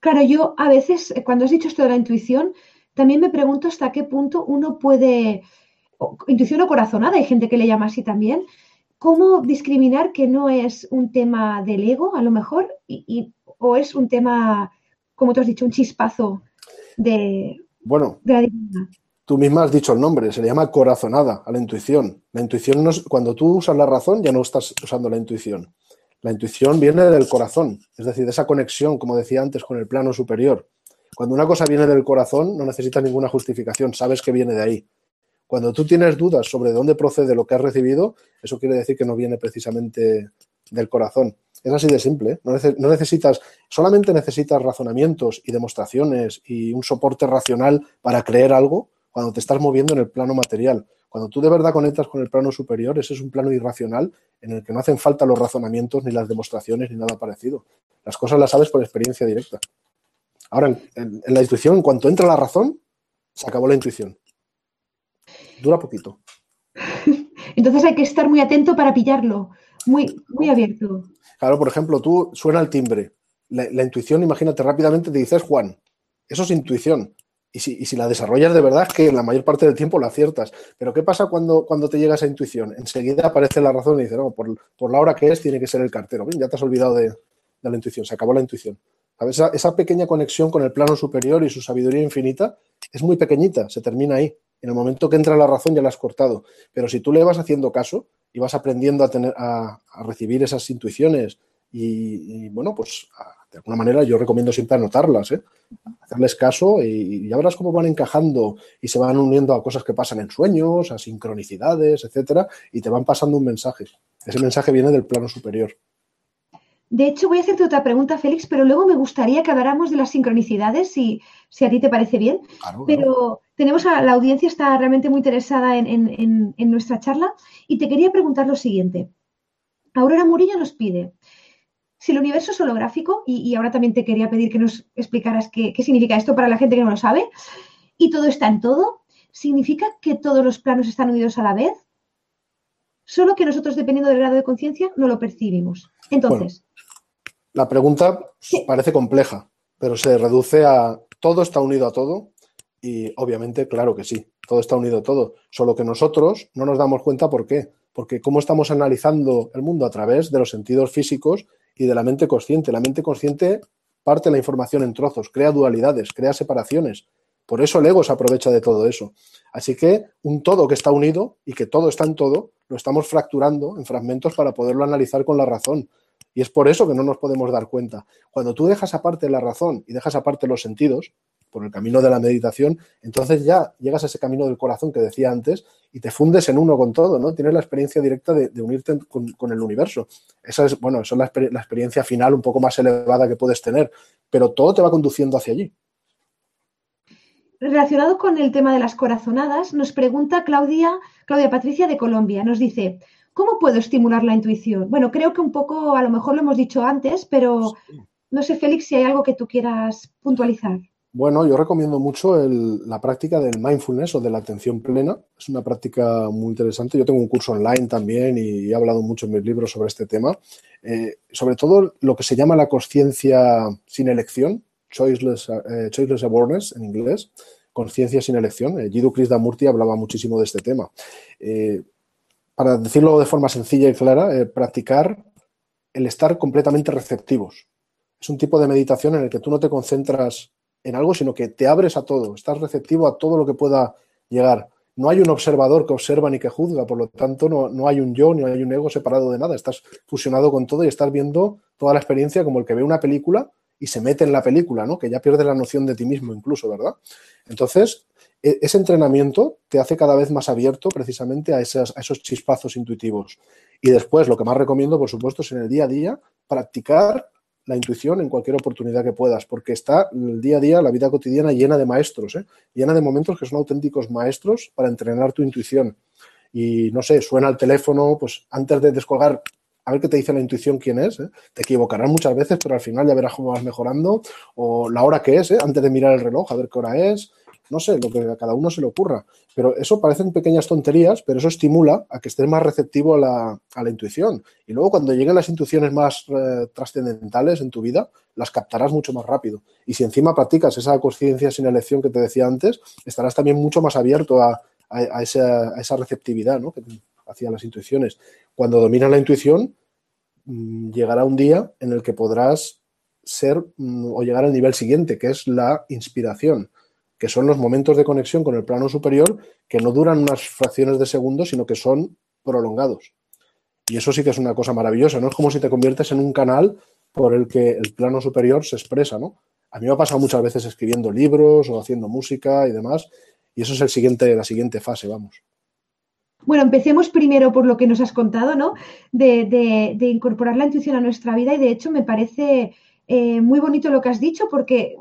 Claro, yo a veces, cuando has dicho esto de la intuición, también me pregunto hasta qué punto uno puede, intuición o corazonada, hay gente que le llama así también, cómo discriminar que no es un tema del ego, a lo mejor, y, o es un tema, como tú has dicho, un chispazo de, bueno, la divinidad. Tú misma has dicho el nombre, se le llama corazonada a la intuición. La intuición no es, cuando tú usas la razón ya no estás usando la intuición. La intuición viene del corazón, es decir, de esa conexión, como decía antes, con el plano superior. Cuando una cosa viene del corazón, no necesita ninguna justificación, sabes que viene de ahí. Cuando tú tienes dudas sobre dónde procede lo que has recibido, eso quiere decir que no viene precisamente del corazón. Es así de simple. ¿eh? No, necesitas, solamente necesitas razonamientos y demostraciones y un soporte racional para creer algo cuando te estás moviendo en el plano material. Cuando tú de verdad conectas con el plano superior, ese es un plano irracional en el que no hacen falta los razonamientos, ni las demostraciones, ni nada parecido. Las cosas las sabes por experiencia directa. Ahora, en, la intuición, en cuanto entra la razón, se acabó la intuición. Dura poquito. Entonces hay que estar muy atento para pillarlo, muy, muy abierto. Claro, por ejemplo, tú suena el timbre. La, intuición, imagínate, rápidamente te dices Juan. Eso es intuición. Y si, la desarrollas de verdad, es que la mayor parte del tiempo la aciertas. Pero ¿qué pasa cuando, cuando te llega esa intuición? Enseguida aparece la razón y dice, no, por, la hora que es, tiene que ser el cartero. ya te has olvidado de la intuición, se acabó la intuición. Esa, esa, pequeña conexión con el plano superior y su sabiduría infinita es muy pequeñita, se termina ahí. En el momento que entra la razón ya la has cortado. Pero si tú le vas haciendo caso y vas aprendiendo a, tener, a, recibir esas intuiciones y, bueno, pues de alguna manera yo recomiendo siempre anotarlas, ¿eh? hacerles caso y, ya verás cómo van encajando y se van uniendo a cosas que pasan en sueños, a sincronicidades, etcétera, y te van pasando un mensaje. Ese mensaje viene del plano superior. De hecho, voy a hacerte otra pregunta, Félix, pero luego me gustaría que habláramos de las sincronicidades, si, si a ti te parece bien. pero tenemos a la audiencia, está realmente muy interesada en, nuestra charla y te quería preguntar lo siguiente. Aurora Murillo nos pide, si el universo es holográfico, y, ahora también te quería pedir que nos explicaras qué, qué significa esto para la gente que no lo sabe, y todo está en todo, ¿significa que todos los planos están unidos a la vez? Solo que nosotros, dependiendo del grado de conciencia, no lo percibimos. Entonces, La pregunta parece compleja, pero se reduce a todo está unido a todo y obviamente, claro que sí, todo está unido todo, solo que nosotros no nos damos cuenta por qué, porque cómo estamos analizando el mundo a través de los sentidos físicos y de la mente consciente. La mente consciente parte la información en trozos, crea dualidades, crea separaciones. Por eso el ego se aprovecha de todo eso. Así que un todo que está unido y que todo está en todo, lo estamos fracturando en fragmentos para poderlo analizar con la razón. Y es por eso que no nos podemos dar cuenta. Cuando tú dejas aparte la razón y dejas aparte los sentidos, por el camino de la meditación, entonces ya llegas a ese camino del corazón que decía antes y te fundes en uno con todo, ¿no? Tienes la experiencia directa de, unirte con, el universo. Esa es, bueno, esa es la, la, experiencia final un poco más elevada que puedes tener, pero todo te va conduciendo hacia allí. Relacionado con el tema de las corazonadas, nos pregunta Claudia, Claudia Patricia de Colombia, nos dice, ¿cómo puedo estimular la intuición? Bueno, creo que un poco, a lo mejor lo hemos dicho antes, pero no sé, Félix, si hay algo que tú quieras puntualizar. Bueno, yo recomiendo mucho la práctica del mindfulness o de la atención plena. Es una práctica muy interesante. Yo tengo un curso online también y he hablado mucho en mis libros sobre este tema. Eh, sobre todo lo que se llama la conciencia sin elección, choiceless, eh, choiceless, awareness en inglés, conciencia sin elección. Eh, Jiddu Krishnamurti hablaba muchísimo de este tema. para decirlo de forma sencilla y clara, practicar el estar completamente receptivos. Es un tipo de meditación en el que tú no te concentras en algo, sino que te abres a todo, estás receptivo a todo lo que pueda llegar. No hay un observador que observa ni que juzga, por lo tanto no, no hay un yo ni hay un ego separado de nada, estás fusionado con todo y estás viendo toda la experiencia como el que ve una película y se mete en la película, ¿no? Que ya pierde la noción de ti mismo incluso, ¿verdad? Entonces, e, ese entrenamiento te hace cada vez más abierto precisamente a, a esos chispazos intuitivos. Y después, lo que más recomiendo, por supuesto, es en el día a día practicar la intuición en cualquier oportunidad que puedas, porque está el día a día, la vida cotidiana llena de maestros, ¿eh? llena de momentos que son auténticos maestros para entrenar tu intuición. Y no sé, suena el teléfono, pues antes de descolgar, a ver qué te dice la intuición quién es. ¿eh? Te equivocarás muchas veces, pero al final ya verás cómo vas mejorando. O la hora que es, ¿eh? antes de mirar el reloj, a ver qué hora es no sé, lo que a cada uno se le ocurra. Pero eso parecen pequeñas tonterías, pero eso estimula a que estés más receptivo a la, intuición. Y luego cuando lleguen las intuiciones más eh, trascendentales en tu vida, las captarás mucho más rápido. Y si encima practicas esa conciencia sin elección que te decía antes, estarás también mucho más abierto a, esa, receptividad ¿no? hacia las intuiciones. Cuando dominas la intuición, mm, llegará un día en el que podrás ser mm, o llegar al nivel siguiente, que es la inspiración que son los momentos de conexión con el plano superior que no duran unas fracciones de segundo, sino que son prolongados. Y eso sí que es una cosa maravillosa, ¿no? Es como si te conviertes en un canal por el que el plano superior se expresa, ¿no? A mí me ha pasado muchas veces escribiendo libros o haciendo música y demás, y eso es el siguiente, la siguiente fase, vamos. Bueno, empecemos primero por lo que nos has contado, ¿no? De, incorporar la intuición a nuestra vida y de hecho me parece eh, muy bonito lo que has dicho porque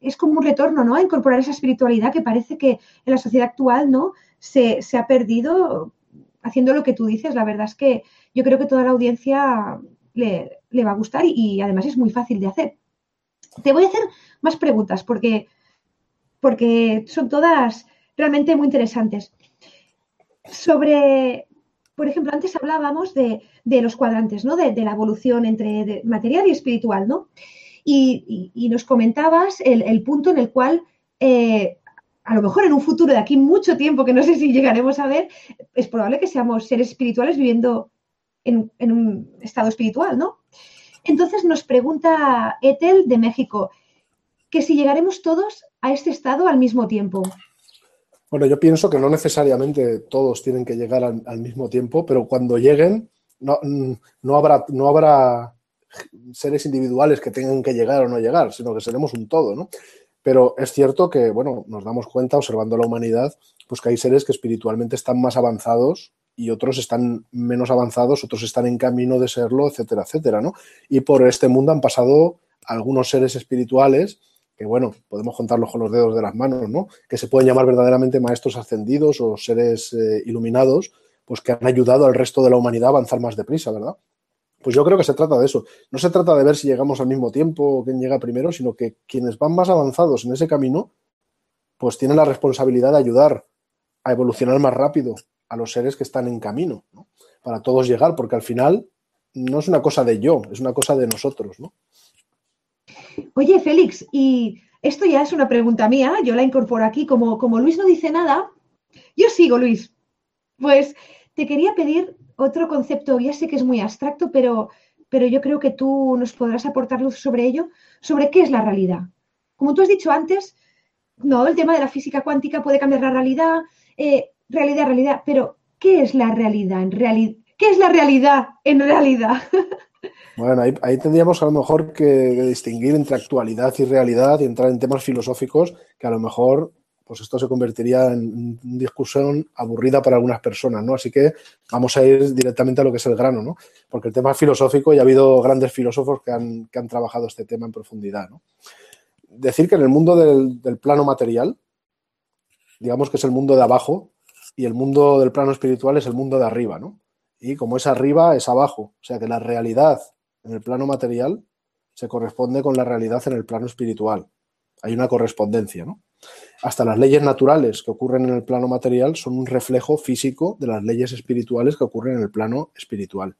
es como un retorno, ¿no? A incorporar esa espiritualidad que parece que en la sociedad actual, ¿no? Se, ha perdido haciendo lo que tú dices. La verdad es que yo creo que toda la audiencia le, va a gustar y, además es muy fácil de hacer. Te voy a hacer más preguntas porque, porque son todas realmente muy interesantes. Sobre, por ejemplo, antes hablábamos de, los cuadrantes, ¿no? De, la evolución entre material y espiritual, ¿no? Y, nos comentabas el, punto en el cual eh, a lo mejor en un futuro de aquí mucho tiempo, que no sé si llegaremos a ver, es probable que seamos seres espirituales viviendo en, un estado espiritual, ¿no? Entonces nos pregunta Ethel de México, que si llegaremos todos a este estado al mismo tiempo. Bueno, yo pienso que no necesariamente todos tienen que llegar al, mismo tiempo, pero cuando lleguen no, no, habrá, no habrá seres individuales que tengan que llegar o no llegar, sino que seremos un todo, ¿no? Pero es cierto que, bueno, nos damos cuenta observando la humanidad, pues que hay seres que espiritualmente están más avanzados y otros están menos avanzados, otros están en camino de serlo, etcétera, etcétera, ¿no? Y por este mundo han pasado algunos seres espirituales que, bueno, podemos contarlos con los dedos de las manos, ¿no? Que se pueden llamar verdaderamente maestros ascendidos o seres eh, iluminados, pues que han ayudado al resto de la humanidad a avanzar más deprisa, ¿verdad? Pues yo creo que se trata de eso. No se trata de ver si llegamos al mismo tiempo o quién llega primero, sino que quienes van más avanzados en ese camino, pues tienen la responsabilidad de ayudar a evolucionar más rápido a los seres que están en camino, para todos llegar, porque al final no es una cosa de yo, es una cosa de nosotros, ¿no? Oye, Félix, y esto ya es una pregunta mía, yo la incorporo aquí, como, como Luis no dice nada, yo sigo, Luis. Pues te quería pedir otro concepto, ya sé que es muy abstracto, pero, pero yo creo que tú nos podrás aportar luz sobre ello, sobre qué es la realidad. Como tú has dicho antes, no, el tema de la física cuántica puede cambiar la realidad, eh, realidad, realidad, pero ¿qué es la realidad en realidad? ¿Qué es la realidad en realidad? Bueno, ahí, tendríamos a lo mejor que distinguir entre actualidad y realidad y entrar en temas filosóficos que a lo mejor pues esto se convertiría en una discusión aburrida para algunas personas, ¿no? Así que vamos a ir directamente a lo que es el grano, ¿no? Porque el tema filosófico, ya ha habido grandes filósofos que han, que han trabajado este tema en profundidad, ¿no? Decir que en el mundo del, del plano material, digamos que es el mundo de abajo y el mundo del plano espiritual es el mundo de arriba, ¿no? Y como es arriba, es abajo. O sea que la realidad en el plano material se corresponde con la realidad en el plano espiritual. Hay una correspondencia, ¿no? Hasta las leyes naturales que ocurren en el plano material son un reflejo físico de las leyes espirituales que ocurren en el plano espiritual.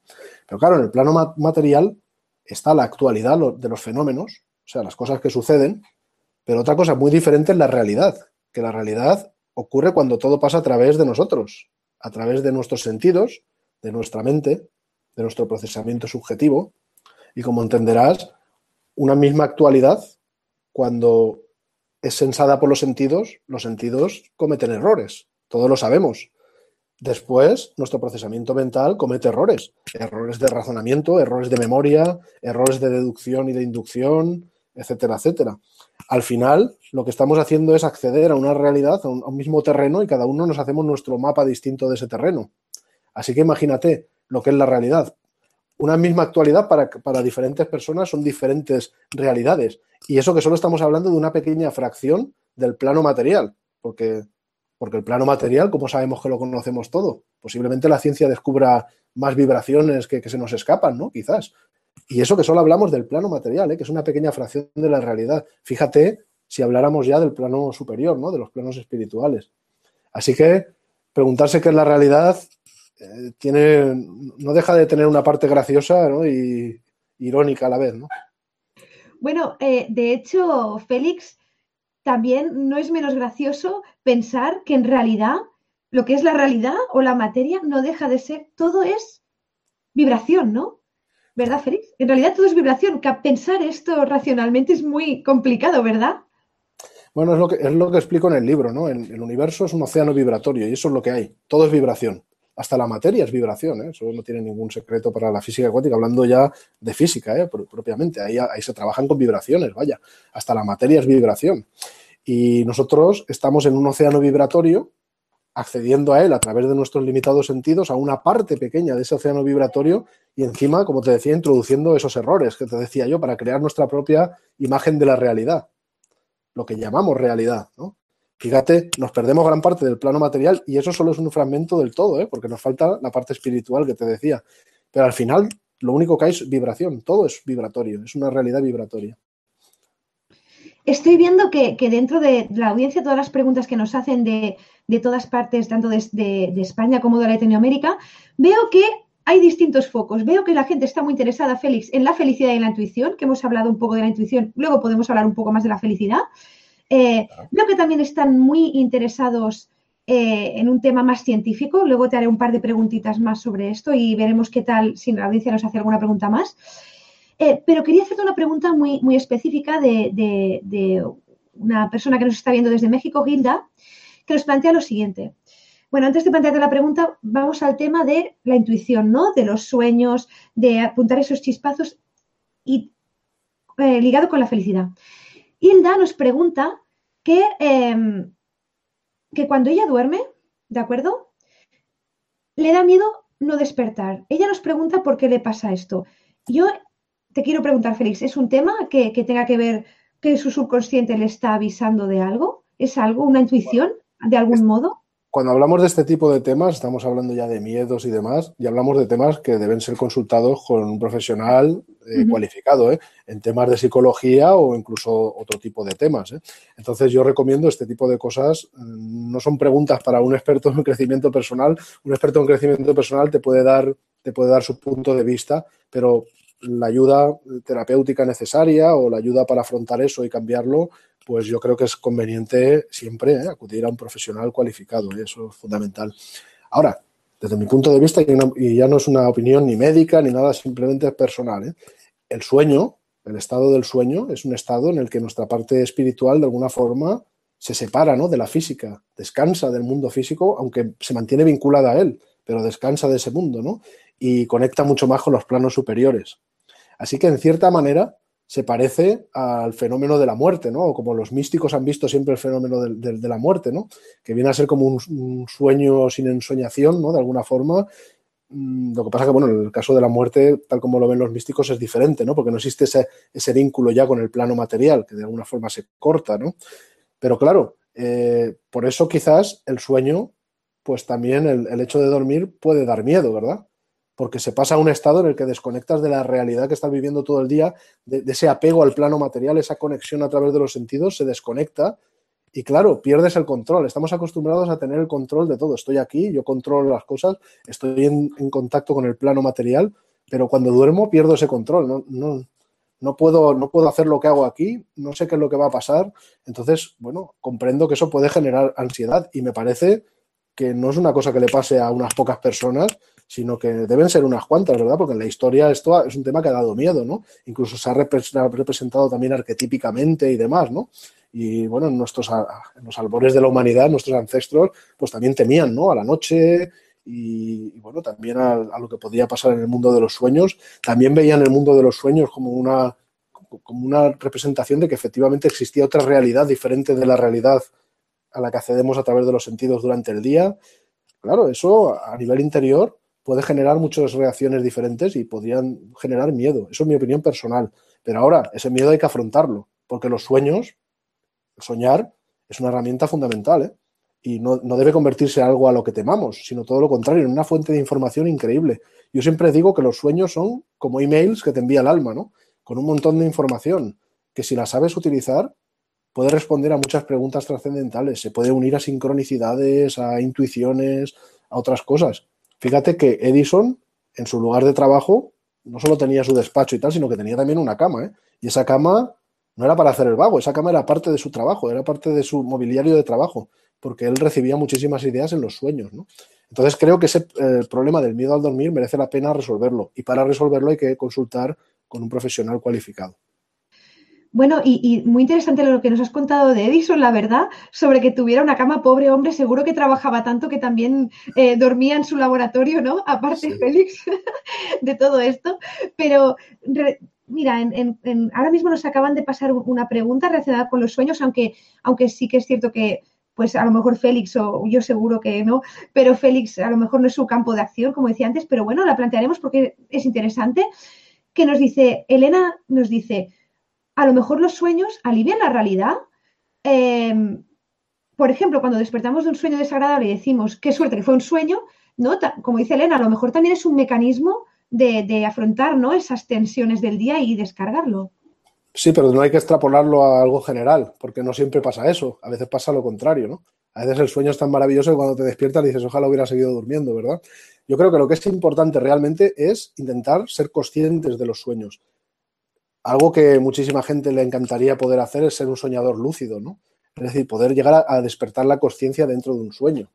Pero claro, en el plano material está la actualidad de los fenómenos, o sea, las cosas que suceden, pero otra cosa muy diferente es la realidad, que la realidad ocurre cuando todo pasa a través de nosotros, a través de nuestros sentidos, de nuestra mente, de nuestro procesamiento subjetivo, y como entenderás, una misma actualidad, cuando es sensada por los sentidos, los sentidos cometen errores, todos lo sabemos. Después, nuestro procesamiento mental comete errores, errores de razonamiento, errores de memoria, errores de deducción y de inducción, etcétera, etcétera. Al final, lo que estamos haciendo es acceder a una realidad, a un, mismo terreno y cada uno nos hacemos nuestro mapa distinto de ese terreno. Así que imagínate lo que es la realidad una misma actualidad para, para, diferentes personas son diferentes realidades. Y eso que solo estamos hablando de una pequeña fracción del plano material, porque, porque el plano material, como sabemos que lo conocemos todo? Posiblemente la ciencia descubra más vibraciones que, que se nos escapan, ¿no? Quizás. Y eso que solo hablamos del plano material, ¿eh? que es una pequeña fracción de la realidad. Fíjate si habláramos ya del plano superior, ¿no? De los planos espirituales. Así que preguntarse qué es la realidad eh, tiene, no deja de tener una parte graciosa ¿no? y irónica a la vez, ¿no? Bueno, eh, de hecho, Félix, también no es menos gracioso pensar que en realidad lo que es la realidad o la materia no deja de ser, todo es vibración, ¿no? ¿Verdad, Félix? En realidad todo es vibración. Que pensar esto racionalmente es muy complicado, ¿verdad? Bueno, es lo que, es lo que explico en el libro, ¿no? El universo es un océano vibratorio y eso es lo que hay. Todo es vibración hasta la materia es vibración, ¿eh? eso no tiene ningún secreto para la física cuántica, hablando ya de física ¿eh? propiamente, ahí, ahí se trabajan con vibraciones, vaya, hasta la materia es vibración. Y nosotros estamos en un océano vibratorio, accediendo a él a través de nuestros limitados sentidos, a una parte pequeña de ese océano vibratorio y encima, como te decía, introduciendo esos errores que te decía yo para crear nuestra propia imagen de la realidad, lo que llamamos realidad, ¿no? Fíjate, nos perdemos gran parte del plano material y eso solo es un fragmento del todo, ¿eh? porque nos falta la parte espiritual que te decía. Pero al final, lo único que hay es vibración, todo es vibratorio, es una realidad vibratoria. Estoy viendo que, que dentro de la audiencia, todas las preguntas que nos hacen de, de todas partes, tanto de, de, España como de Latinoamérica, veo que hay distintos focos. Veo que la gente está muy interesada, Félix, en la felicidad y la intuición, que hemos hablado un poco de la intuición, luego podemos hablar un poco más de la felicidad. Eh, Veo que también están muy interesados eh, en un tema más científico. Luego te haré un par de preguntitas más sobre esto y veremos qué tal si la audiencia nos hace alguna pregunta más. Eh, pero quería hacerte una pregunta muy, muy específica de, de, de, una persona que nos está viendo desde México, Gilda, que nos plantea lo siguiente. Bueno, antes de plantearte la pregunta, vamos al tema de la intuición, ¿no? De los sueños, de apuntar esos chispazos y eh, ligado con la felicidad. Hilda nos pregunta que, eh, que cuando ella duerme, ¿de acuerdo? Le da miedo no despertar. Ella nos pregunta por qué le pasa esto. Yo te quiero preguntar, Félix, ¿es un tema que, que tenga que ver que su subconsciente le está avisando de algo? ¿Es algo, una intuición de algún modo? Cuando hablamos de este tipo de temas, estamos hablando ya de miedos y demás, y hablamos de temas que deben ser consultados con un profesional eh, uh -huh. cualificado, ¿eh? en temas de psicología o incluso otro tipo de temas. ¿eh? Entonces yo recomiendo este tipo de cosas, no son preguntas para un experto en crecimiento personal, un experto en crecimiento personal te puede dar te puede dar su punto de vista, pero la ayuda terapéutica necesaria o la ayuda para afrontar eso y cambiarlo, pues yo creo que es conveniente siempre ¿eh? acudir a un profesional cualificado y eso es fundamental. Ahora, desde mi punto de vista, y ya no es una opinión ni médica ni nada, simplemente es personal, ¿eh? el sueño, el estado del sueño, es un estado en el que nuestra parte espiritual de alguna forma se separa ¿no? de la física, descansa del mundo físico, aunque se mantiene vinculada a él, pero descansa de ese mundo, ¿no? Y conecta mucho más con los planos superiores. Así que, en cierta manera, se parece al fenómeno de la muerte, ¿no? O como los místicos han visto siempre el fenómeno de, la muerte, ¿no? Que viene a ser como un, sueño sin ensoñación, ¿no? De alguna forma. Mm, lo que pasa que, bueno, en el caso de la muerte, tal como lo ven los místicos, es diferente, ¿no? Porque no existe ese, ese vínculo ya con el plano material, que de alguna forma se corta, ¿no? Pero claro, eh, por eso quizás el sueño, pues también el, hecho de dormir puede dar miedo, ¿verdad? Porque se pasa a un estado en el que desconectas de la realidad que estás viviendo todo el día, de, ese apego al plano material, esa conexión a través de los sentidos, se desconecta y claro, pierdes el control. Estamos acostumbrados a tener el control de todo. Estoy aquí, yo controlo las cosas, estoy en, contacto con el plano material, pero cuando duermo pierdo ese control. No, no, no puedo, no puedo hacer lo que hago aquí, no sé qué es lo que va a pasar. Entonces, bueno, comprendo que eso puede generar ansiedad y me parece que no es una cosa que le pase a unas pocas personas, sino que deben ser unas cuantas, ¿verdad? Porque en la historia esto es un tema que ha dado miedo, ¿no? Incluso se ha representado también arquetípicamente y demás, ¿no? Y bueno, en, nuestros, los albores de la humanidad, nuestros ancestros, pues también temían, ¿no? A la noche, y, bueno, también a, lo que podía pasar en el mundo de los sueños. También veían el mundo de los sueños como una, como una representación de que efectivamente existía otra realidad diferente de la realidad a la que accedemos a través de los sentidos durante el día. Claro, eso a nivel interior puede generar muchas reacciones diferentes y podrían generar miedo. Eso es mi opinión personal. Pero ahora, ese miedo hay que afrontarlo, porque los sueños, soñar, es una herramienta fundamental. ¿eh? y no, debe convertirse en algo a lo que temamos, sino todo lo contrario, en una fuente de información increíble. Yo siempre digo que los sueños son como emails que te envía el alma, ¿no? Con un montón de información que si la sabes utilizar, puede responder a muchas preguntas trascendentales, se puede unir a sincronicidades, a intuiciones, a otras cosas. Fíjate que Edison, en su lugar de trabajo, no solo tenía su despacho y tal, sino que tenía también una cama, ¿eh? Y esa cama no era para hacer el vago, esa cama era parte de su trabajo, era parte de su mobiliario de trabajo porque él recibía muchísimas ideas en los sueños, ¿no? Entonces creo que ese eh, problema del miedo al dormir merece la pena resolverlo y para resolverlo hay que consultar con un profesional cualificado. Bueno, y, muy interesante lo que nos has contado de Edison, la verdad, sobre que tuviera una cama, pobre hombre, seguro que trabajaba tanto que también eh, dormía en su laboratorio, ¿no? Aparte, Félix, de todo esto. Pero mira, ahora mismo nos acaban de pasar una pregunta relacionada con los sueños, aunque, aunque sí que es cierto que pues a lo mejor Félix o yo seguro que no, pero Félix a lo mejor no es su campo de acción, como decía antes, pero bueno, la plantearemos porque es interesante, que nos dice, Elena nos dice, a lo mejor los sueños alivian la realidad. Em, por ejemplo, cuando despertamos de un sueño desagradable y decimos, qué suerte que fue un sueño, ¿no? Como dice Elena, a lo mejor también es un mecanismo de, de afrontar ¿no? esas tensiones del día y descargarlo. Sí, pero no hay que extrapolarlo a algo general, porque no siempre pasa eso. A veces pasa lo contrario, ¿no? A veces el sueño es tan maravilloso que cuando te despiertas dices, ojalá hubiera seguido durmiendo, ¿verdad? Yo creo que lo que es importante realmente es intentar ser conscientes de los sueños. Algo que muchísima gente le encantaría poder hacer es ser un soñador lúcido, ¿no? Es decir, poder llegar a, despertar la conciencia dentro de un sueño.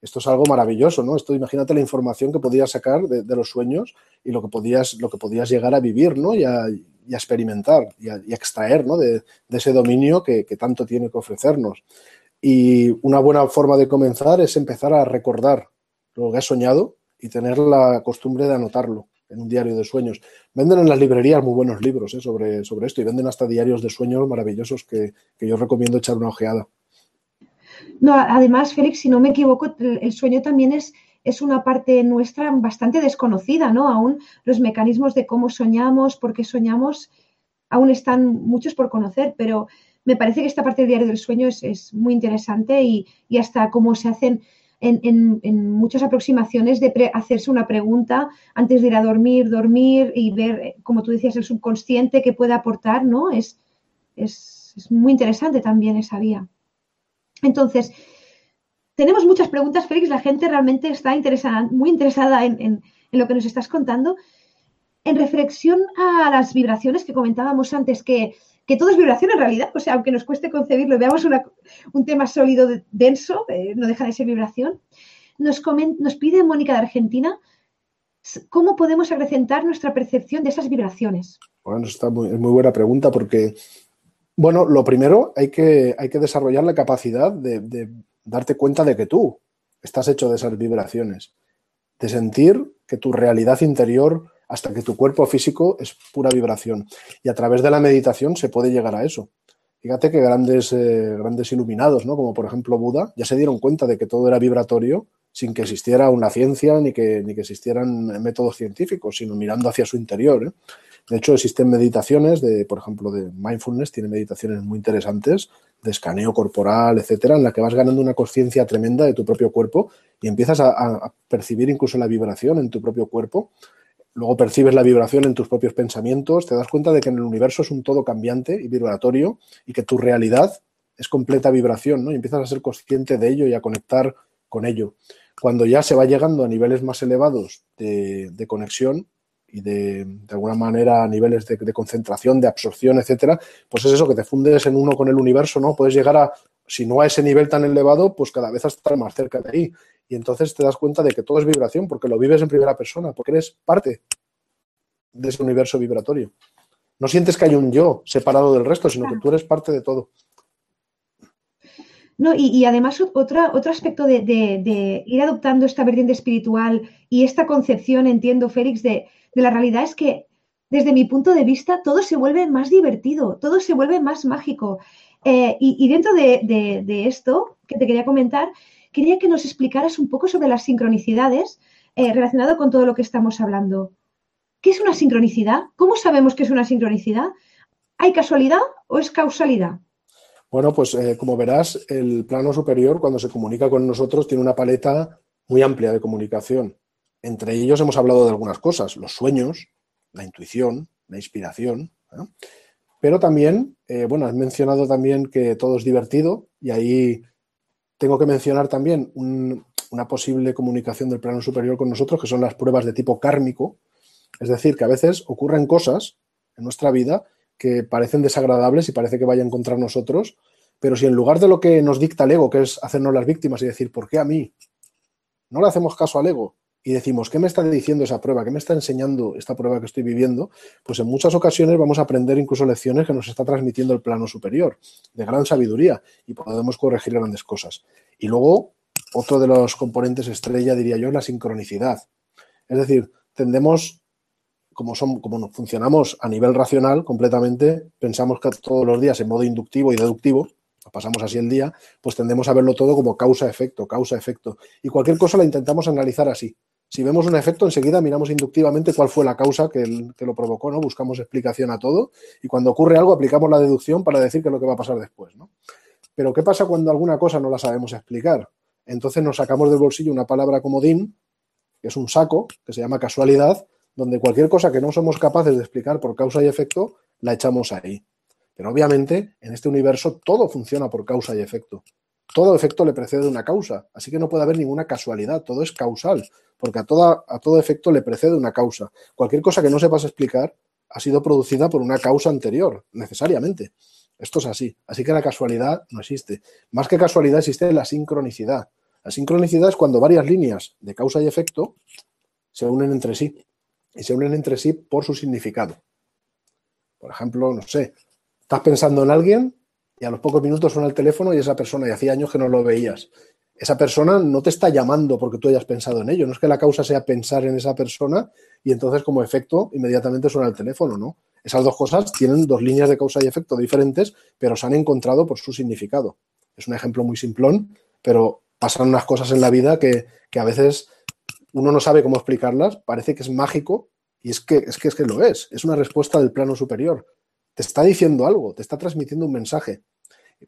Esto es algo maravilloso, ¿no? Esto, imagínate la información que podías sacar de, los sueños y lo que podías, lo que podías llegar a vivir, ¿no? Y a, experimentar y a, extraer ¿no? de, ese dominio que, tanto tiene que ofrecernos. Y una buena forma de comenzar es empezar a recordar lo que has soñado y tener la costumbre de anotarlo en un diario de sueños. Venden en las librerías muy buenos libros ¿eh? sobre, sobre esto y venden hasta diarios de sueños maravillosos que, que yo recomiendo echar una ojeada. No, además, Félix, si no me equivoco, el sueño también es es una parte nuestra bastante desconocida, ¿no? Aún los mecanismos de cómo soñamos, por qué soñamos, aún están muchos por conocer, pero me parece que esta parte del diario del sueño es, muy interesante y, hasta cómo se hacen en, muchas aproximaciones de hacerse una pregunta antes de ir a dormir, dormir y ver, como tú decías, el subconsciente que puede aportar, ¿no? Es, es, es muy interesante también esa vía. Entonces, tenemos muchas preguntas, Félix. La gente realmente está interesada, muy interesada en, en lo que nos estás contando. En reflexión a las vibraciones que comentábamos antes, que, todo es vibración en realidad, o sea, aunque nos cueste concebirlo, veamos un tema sólido, denso, no deja de ser vibración. Nos, nos pide Mónica de Argentina cómo podemos acrecentar nuestra percepción de esas vibraciones. Bueno, está muy, es muy buena pregunta porque, bueno, lo primero hay que, hay que desarrollar la capacidad de darte cuenta de que tú estás hecho de esas vibraciones, de sentir que tu realidad interior, hasta que tu cuerpo físico es pura vibración. Y a través de la meditación se puede llegar a eso. Fíjate que grandes, eh, grandes iluminados, ¿no? como por ejemplo Buda, ya se dieron cuenta de que todo era vibratorio sin que existiera una ciencia ni que, ni que existieran métodos científicos, sino mirando hacia su interior. ¿eh? De hecho, existen meditaciones de, por ejemplo, de mindfulness, tiene meditaciones muy interesantes de escaneo corporal, etcétera, en la que vas ganando una conciencia tremenda de tu propio cuerpo y empiezas a, percibir incluso la vibración en tu propio cuerpo. Luego percibes la vibración en tus propios pensamientos, te das cuenta de que en el universo es un todo cambiante y vibratorio y que tu realidad es completa vibración, ¿no? Y empiezas a ser consciente de ello y a conectar con ello. Cuando ya se va llegando a niveles más elevados de, de conexión, y de, de alguna manera a niveles de, concentración, de absorción, etcétera, pues es eso, que te fundes en uno con el universo, ¿no? Puedes llegar a, si no a ese nivel tan elevado, pues cada vez a estar más cerca de ahí. Y entonces te das cuenta de que todo es vibración, porque lo vives en primera persona, porque eres parte de ese universo vibratorio. No sientes que hay un yo separado del resto, sino que tú eres parte de todo. No, y, además otra, otro aspecto de, de, ir adoptando esta vertiente espiritual y esta concepción, entiendo, Félix, de, de la realidad es que desde mi punto de vista todo se vuelve más divertido, todo se vuelve más mágico. Eh, y, dentro de, esto que te quería comentar, quería que nos explicaras un poco sobre las sincronicidades eh, relacionado con todo lo que estamos hablando. ¿Qué es una sincronicidad? ¿Cómo sabemos que es una sincronicidad? ¿Hay casualidad o es causalidad? Bueno, pues eh, como verás, el plano superior, cuando se comunica con nosotros, tiene una paleta muy amplia de comunicación. Entre ellos hemos hablado de algunas cosas, los sueños, la intuición, la inspiración, pero también, eh, bueno, has mencionado también que todo es divertido y ahí tengo que mencionar también una posible comunicación del plano superior con nosotros, que son las pruebas de tipo kármico, es decir, que a veces ocurren cosas en nuestra vida que parecen desagradables y parece que vayan contra nosotros, pero si en lugar de lo que nos dicta el ego, que es hacernos las víctimas y decir, ¿por qué a mí? No le hacemos caso al ego y decimos, ¿qué me está diciendo esa prueba? ¿Qué me está enseñando esta prueba que estoy viviendo? Pues en muchas ocasiones vamos a aprender incluso lecciones que nos está transmitiendo el plano superior, de gran sabiduría, y podemos corregir grandes cosas. Y luego, otro de los componentes estrella, diría yo, es la sincronicidad. Es decir, tendemos, como, son, como funcionamos a nivel racional completamente, pensamos que todos los días en modo inductivo y deductivo, pasamos así el día, pues tendemos a verlo todo como causa-efecto, causa-efecto. Y cualquier cosa la intentamos analizar así. Si vemos un efecto, enseguida miramos inductivamente cuál fue la causa que, lo provocó, ¿no? Buscamos explicación a todo y cuando ocurre algo aplicamos la deducción para decir qué es lo que va a pasar después, ¿no? Pero ¿qué pasa cuando alguna cosa no la sabemos explicar? Entonces nos sacamos del bolsillo una palabra como DIN, que es un saco, que se llama casualidad, donde cualquier cosa que no somos capaces de explicar por causa y efecto, la echamos ahí. Pero obviamente en este universo todo funciona por causa y efecto. Todo efecto le precede una causa, así que no puede haber ninguna casualidad, todo es causal, porque a, toda, a todo efecto le precede una causa. Cualquier cosa que no sepas explicar ha sido producida por una causa anterior, necesariamente. Esto es así. Así que la casualidad no existe. Más que casualidad existe la sincronicidad. La sincronicidad es cuando varias líneas de causa y efecto se unen entre sí. Y se unen entre sí por su significado. Por ejemplo, no sé, estás pensando en alguien y a los pocos minutos suena el teléfono y esa persona, y hacía años que no lo veías. Esa persona no te está llamando porque tú hayas pensado en ello, no es que la causa sea pensar en esa persona y entonces como efecto inmediatamente suena el teléfono, ¿no? Esas dos cosas tienen dos líneas de causa y efecto diferentes, pero se han encontrado por su significado. Es un ejemplo muy simplón, pero pasan unas cosas en la vida que, que a veces uno no sabe cómo explicarlas, parece que es mágico y es que, es que es que lo es, es una respuesta del plano superior te está diciendo algo, te está transmitiendo un mensaje.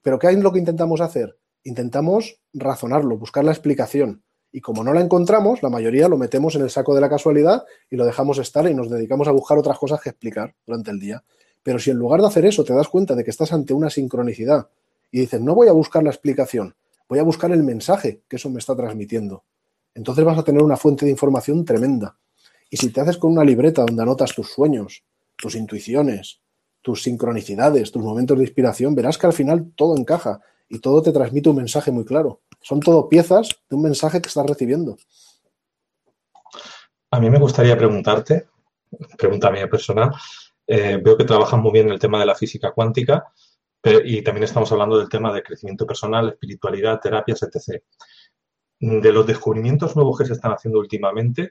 Pero ¿qué es lo que intentamos hacer? Intentamos razonarlo, buscar la explicación. Y como no la encontramos, la mayoría lo metemos en el saco de la casualidad y lo dejamos estar y nos dedicamos a buscar otras cosas que explicar durante el día. Pero si en lugar de hacer eso te das cuenta de que estás ante una sincronicidad y dices, no voy a buscar la explicación, voy a buscar el mensaje que eso me está transmitiendo, entonces vas a tener una fuente de información tremenda. Y si te haces con una libreta donde anotas tus sueños, tus intuiciones, tus sincronicidades, tus momentos de inspiración, verás que al final todo encaja y todo te transmite un mensaje muy claro. Son todo piezas de un mensaje que estás recibiendo. A mí me gustaría preguntarte, pregunta mía personal, eh, veo que trabajas muy bien en el tema de la física cuántica y también estamos hablando del tema de crecimiento personal, espiritualidad, terapias, etc. De los descubrimientos nuevos que se están haciendo últimamente,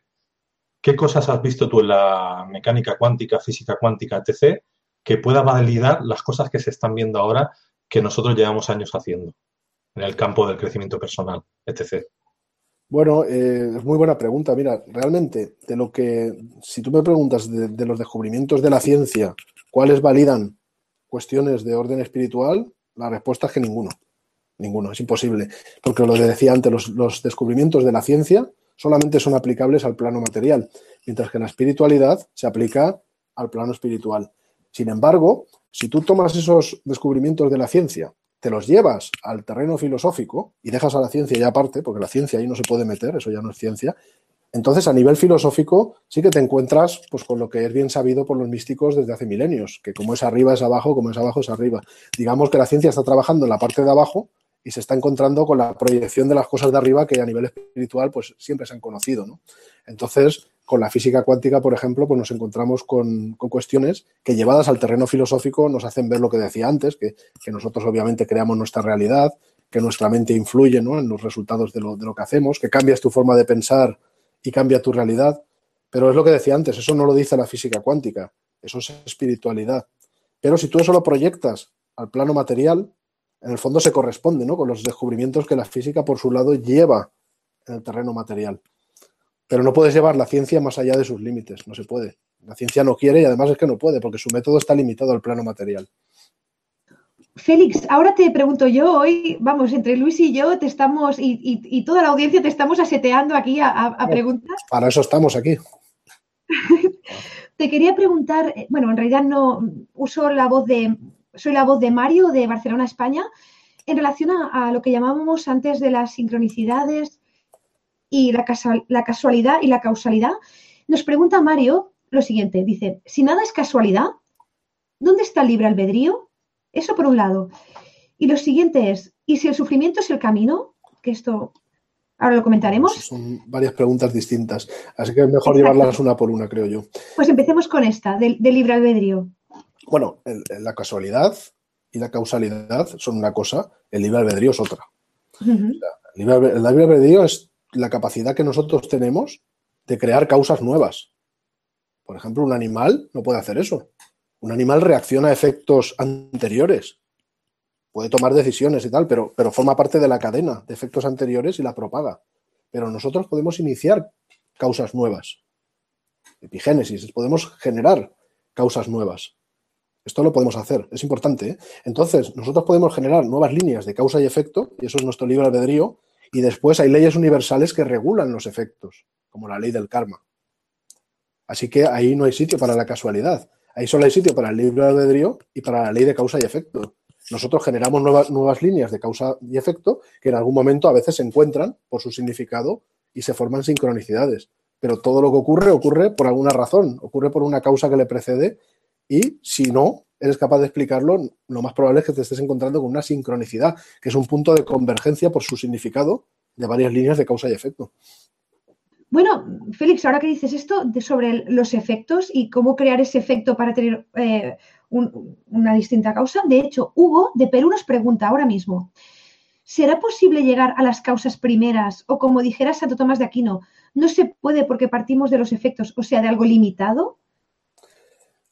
¿qué cosas has visto tú en la mecánica cuántica, física cuántica, etc., que pueda validar las cosas que se están viendo ahora que nosotros llevamos años haciendo en el campo del crecimiento personal, etc.? Bueno, eh, es muy buena pregunta. Mira, realmente, de lo que, si tú me preguntas de, los descubrimientos de la ciencia, ¿cuáles validan cuestiones de orden espiritual? La respuesta es que ninguno. Ninguno, es imposible. Porque lo decía antes, los, los descubrimientos de la ciencia solamente son aplicables al plano material, mientras que la espiritualidad se aplica al plano espiritual. Sin embargo, si tú tomas esos descubrimientos de la ciencia te los llevas al terreno filosófico y dejas a la ciencia ya aparte, porque la ciencia ahí no se puede meter, eso ya no es ciencia, entonces a nivel filosófico sí que te encuentras pues, con lo que es bien sabido por los místicos desde hace milenios, que como es arriba es abajo, como es abajo es arriba. Digamos que la ciencia está trabajando en la parte de abajo y se está encontrando con la proyección de las cosas de arriba que a nivel espiritual pues siempre se han conocido. ¿no? Entonces, con la física cuántica, por ejemplo, pues nos encontramos con, cuestiones que llevadas al terreno filosófico nos hacen ver lo que decía antes, que, nosotros obviamente creamos nuestra realidad, que nuestra mente influye en los resultados de lo, de lo que hacemos, que cambias tu forma de pensar y cambia tu realidad. Pero es lo que decía antes, eso no lo dice la física cuántica, eso es espiritualidad. Pero si tú eso lo proyectas al plano material, en el fondo se corresponde ¿no? con los descubrimientos que la física por su lado lleva en el terreno material. Pero no puedes llevar la ciencia más allá de sus límites, no se puede. La ciencia no quiere y además es que no puede, porque su método está limitado al plano material. Félix, ahora te pregunto yo, hoy, vamos, entre Luis y yo te estamos, y, toda la audiencia te estamos aseteando aquí a, preguntas. Para eso estamos aquí. te quería preguntar, eh, bueno, en realidad no uso la voz de, soy la voz de Mario de Barcelona, España, en relación a lo que llamábamos antes de las sincronicidades, y la, casualidad y la causalidad, nos pregunta Mario lo siguiente, dice, si nada es casualidad, ¿dónde está el libre albedrío? Eso por un lado. Y lo siguiente es, ¿y si el sufrimiento es el camino? Que esto ahora lo comentaremos. Son varias preguntas distintas, así que es mejor llevarlas una por una, creo yo. Pues empecemos con esta, del, libre albedrío. Bueno, la casualidad y la causalidad son una cosa, el libre albedrío es otra. el, libre, el libre albedrío es la capacidad que nosotros tenemos de crear causas nuevas. Por ejemplo, un animal no puede hacer eso. Un animal reacciona a efectos anteriores. Puede tomar decisiones y tal, pero, pero forma parte de la cadena de efectos anteriores y la propaga. Pero nosotros podemos iniciar causas nuevas. Epigénesis, podemos generar causas nuevas. Esto lo podemos hacer, es importante. ¿eh? Entonces, nosotros podemos generar nuevas líneas de causa y efecto, y eso es nuestro libre albedrío, y después hay leyes universales que regulan los efectos, como la ley del karma. Así que ahí no hay sitio para la casualidad. Ahí solo hay sitio para el libre albedrío y para la ley de causa y efecto. Nosotros generamos nuevas, nuevas líneas de causa y efecto que en algún momento a veces se encuentran por su significado y se forman sincronicidades. Pero todo lo que ocurre ocurre por alguna razón, ocurre por una causa que le precede y si no, eres capaz de explicarlo, lo más probable es que te estés encontrando con una sincronicidad, que es un punto de convergencia por su significado de varias líneas de causa y efecto. Bueno, Félix, ahora que dices esto de sobre los efectos y cómo crear ese efecto para tener eh, una distinta causa, de hecho, Hugo de Perú nos pregunta ahora mismo, ¿será posible llegar a las causas primeras o como dijera Santo Tomás de Aquino, no se puede porque partimos de los efectos, o sea, de algo limitado?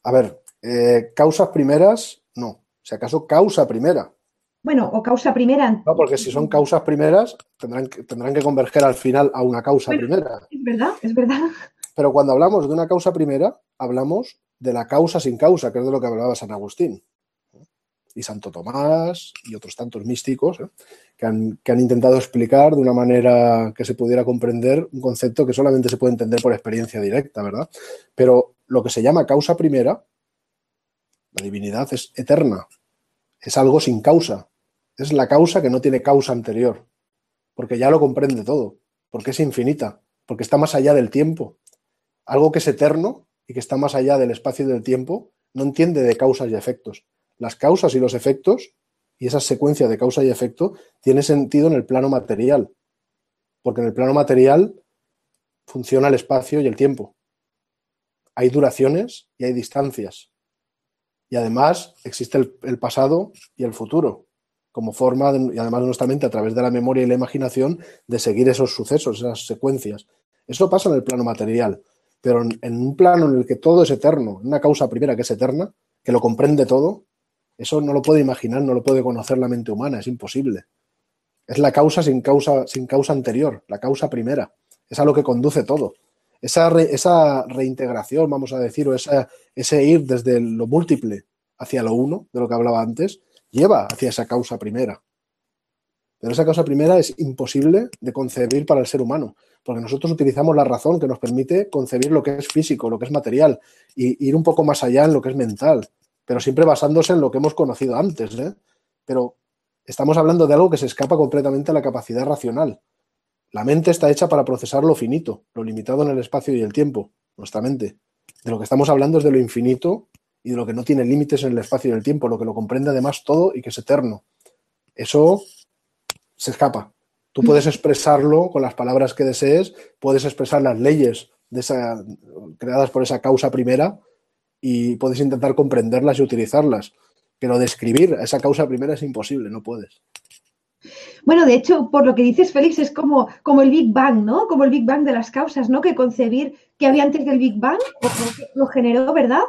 A ver, eh, causas primeras, no. Si acaso causa primera. Bueno, o causa primera. No, porque si son causas primeras, tendrán que, tendrán que converger al final a una causa primera. Es verdad, es verdad. Pero cuando hablamos de una causa primera, hablamos de la causa sin causa, que es de lo que hablaba San Agustín. Y Santo Tomás y otros tantos místicos ¿eh? que, han, que han intentado explicar de una manera que se pudiera comprender un concepto que solamente se puede entender por experiencia directa, ¿verdad? Pero lo que se llama causa primera la divinidad es eterna, es algo sin causa, es la causa que no tiene causa anterior, porque ya lo comprende todo, porque es infinita, porque está más allá del tiempo. algo que es eterno y que está más allá del espacio y del tiempo, no entiende de causas y efectos. Las causas y los efectos y esa secuencia de causa y efecto tiene sentido en el plano material, porque en el plano material funciona el espacio y el tiempo. Hay duraciones y hay distancias. Y además existe el, pasado y el futuro como forma, y además de nuestra mente, a través de la memoria y la imaginación, de seguir esos sucesos, esas secuencias. Eso pasa en el plano material, pero en, un plano en el que todo es eterno, una causa primera que es eterna, que lo comprende todo, eso no lo puede imaginar, no lo puede conocer la mente humana, es imposible. Es la causa sin causa, sin causa anterior, la causa primera. Es a lo que conduce todo. Esa, esa reintegración, vamos a decir, o ese ir desde lo múltiple hacia lo uno, de lo que hablaba antes, lleva hacia esa causa primera. Pero esa causa primera es imposible de concebir para el ser humano, porque nosotros utilizamos la razón que nos permite concebir lo que es físico, lo que es material, y ir un poco más allá en lo que es mental, pero siempre basándose en lo que hemos conocido antes. ¿eh? Pero estamos hablando de algo que se escapa completamente a la capacidad racional. La mente está hecha para procesar lo finito, lo limitado en el espacio y el tiempo, nuestra mente. De lo que estamos hablando es de lo infinito y de lo que no tiene límites en el espacio y el tiempo, lo que lo comprende además todo y que es eterno. Eso se escapa. Tú mm. puedes expresarlo con las palabras que desees, puedes expresar las leyes de esa, creadas por esa causa primera y puedes intentar comprenderlas y utilizarlas, pero describir esa causa primera es imposible, no puedes. Bueno, de hecho, por lo que dices, Félix, es como, como el Big Bang, ¿no? Como el Big Bang de las causas, ¿no? Que concebir que había antes del Big Bang lo generó, ¿verdad?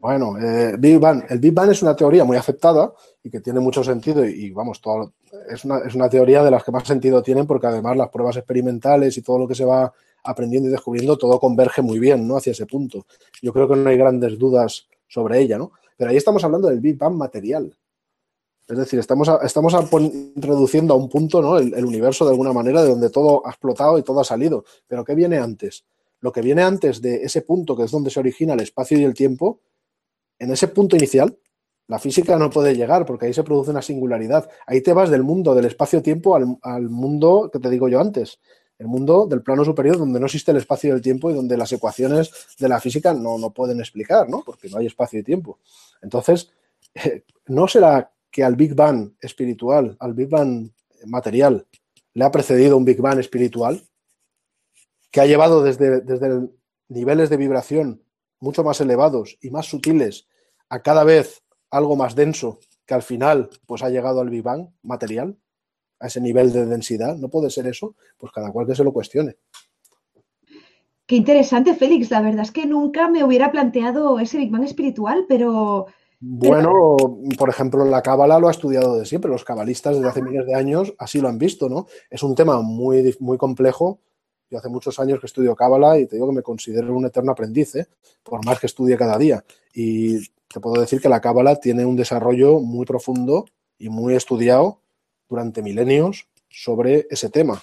Bueno, eh, Big Bang. El Big Bang es una teoría muy aceptada y que tiene mucho sentido y, vamos, todo, es, una, es una teoría de las que más sentido tienen porque además las pruebas experimentales y todo lo que se va aprendiendo y descubriendo, todo converge muy bien, ¿no? Hacia ese punto. Yo creo que no hay grandes dudas sobre ella, ¿no? Pero ahí estamos hablando del Big Bang material. Es decir, estamos, estamos introduciendo a un punto, ¿no? El, el, universo de alguna manera de donde todo ha explotado y todo ha salido. Pero ¿qué viene antes? Lo que viene antes de ese punto, que es donde se origina el espacio y el tiempo, en ese punto inicial, la física no puede llegar porque ahí se produce una singularidad. Ahí te vas del mundo del espacio-tiempo al, al, mundo que te digo yo antes, el mundo del plano superior donde no existe el espacio y el tiempo y donde las ecuaciones de la física no, no pueden explicar, ¿no? Porque no hay espacio y tiempo. Entonces, ¿no será que al Big Bang espiritual, al Big Bang material, le ha precedido un Big Bang espiritual que ha llevado desde, desde niveles de vibración mucho más elevados y más sutiles a cada vez algo más denso que al final pues ha llegado al Big Bang material? a ese nivel de densidad. ¿No puede ser eso? Pues cada cual que se lo cuestione. Qué interesante, Félix. La verdad es que nunca me hubiera planteado ese Big Bang espiritual, pero... Bueno, por ejemplo, la cábala lo ha estudiado de siempre. Los cabalistas desde hace miles de años así lo han visto, ¿no? Es un tema muy, muy complejo. Yo hace muchos años que estudio cábala y te digo que me considero un eterno aprendiz, ¿eh? por más que estudie cada día. Y te puedo decir que la cábala tiene un desarrollo muy profundo y muy estudiado durante milenios sobre ese tema.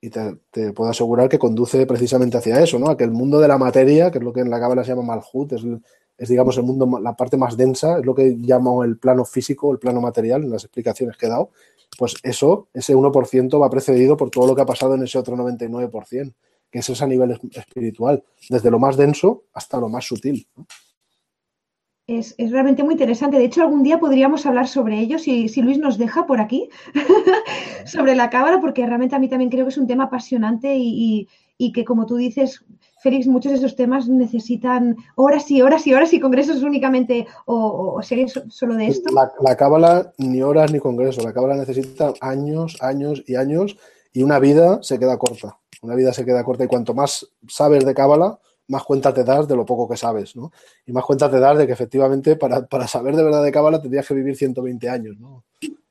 Y te, puedo asegurar que conduce precisamente hacia eso, ¿no? A que el mundo de la materia, que es lo que en la cábala se llama Malhut, es, es, digamos el mundo, la parte más densa, es lo que llamo el plano físico, el plano material, en las explicaciones que he dado, pues eso, ese 1% va precedido por todo lo que ha pasado en ese otro 99%, que es a nivel espiritual, desde lo más denso hasta lo más sutil. ¿no? Es, realmente muy interesante. De hecho, algún día podríamos hablar sobre ello, si, Luis nos deja por aquí, sobre la cámara, porque realmente a mí también creo que es un tema apasionante y, que, como tú dices, Félix, muchos de esos temas necesitan horas y horas y horas y congresos únicamente o, o solo de esto. La, la cábala ni horas ni congresos. La cábala necesita años, años y años y una vida se queda corta. Una vida se queda corta y cuanto más sabes de cábala, más cuenta te das de lo poco que sabes, ¿no? Y más cuenta te das de que efectivamente para, saber de verdad de cábala tendrías que vivir 120 años, ¿no?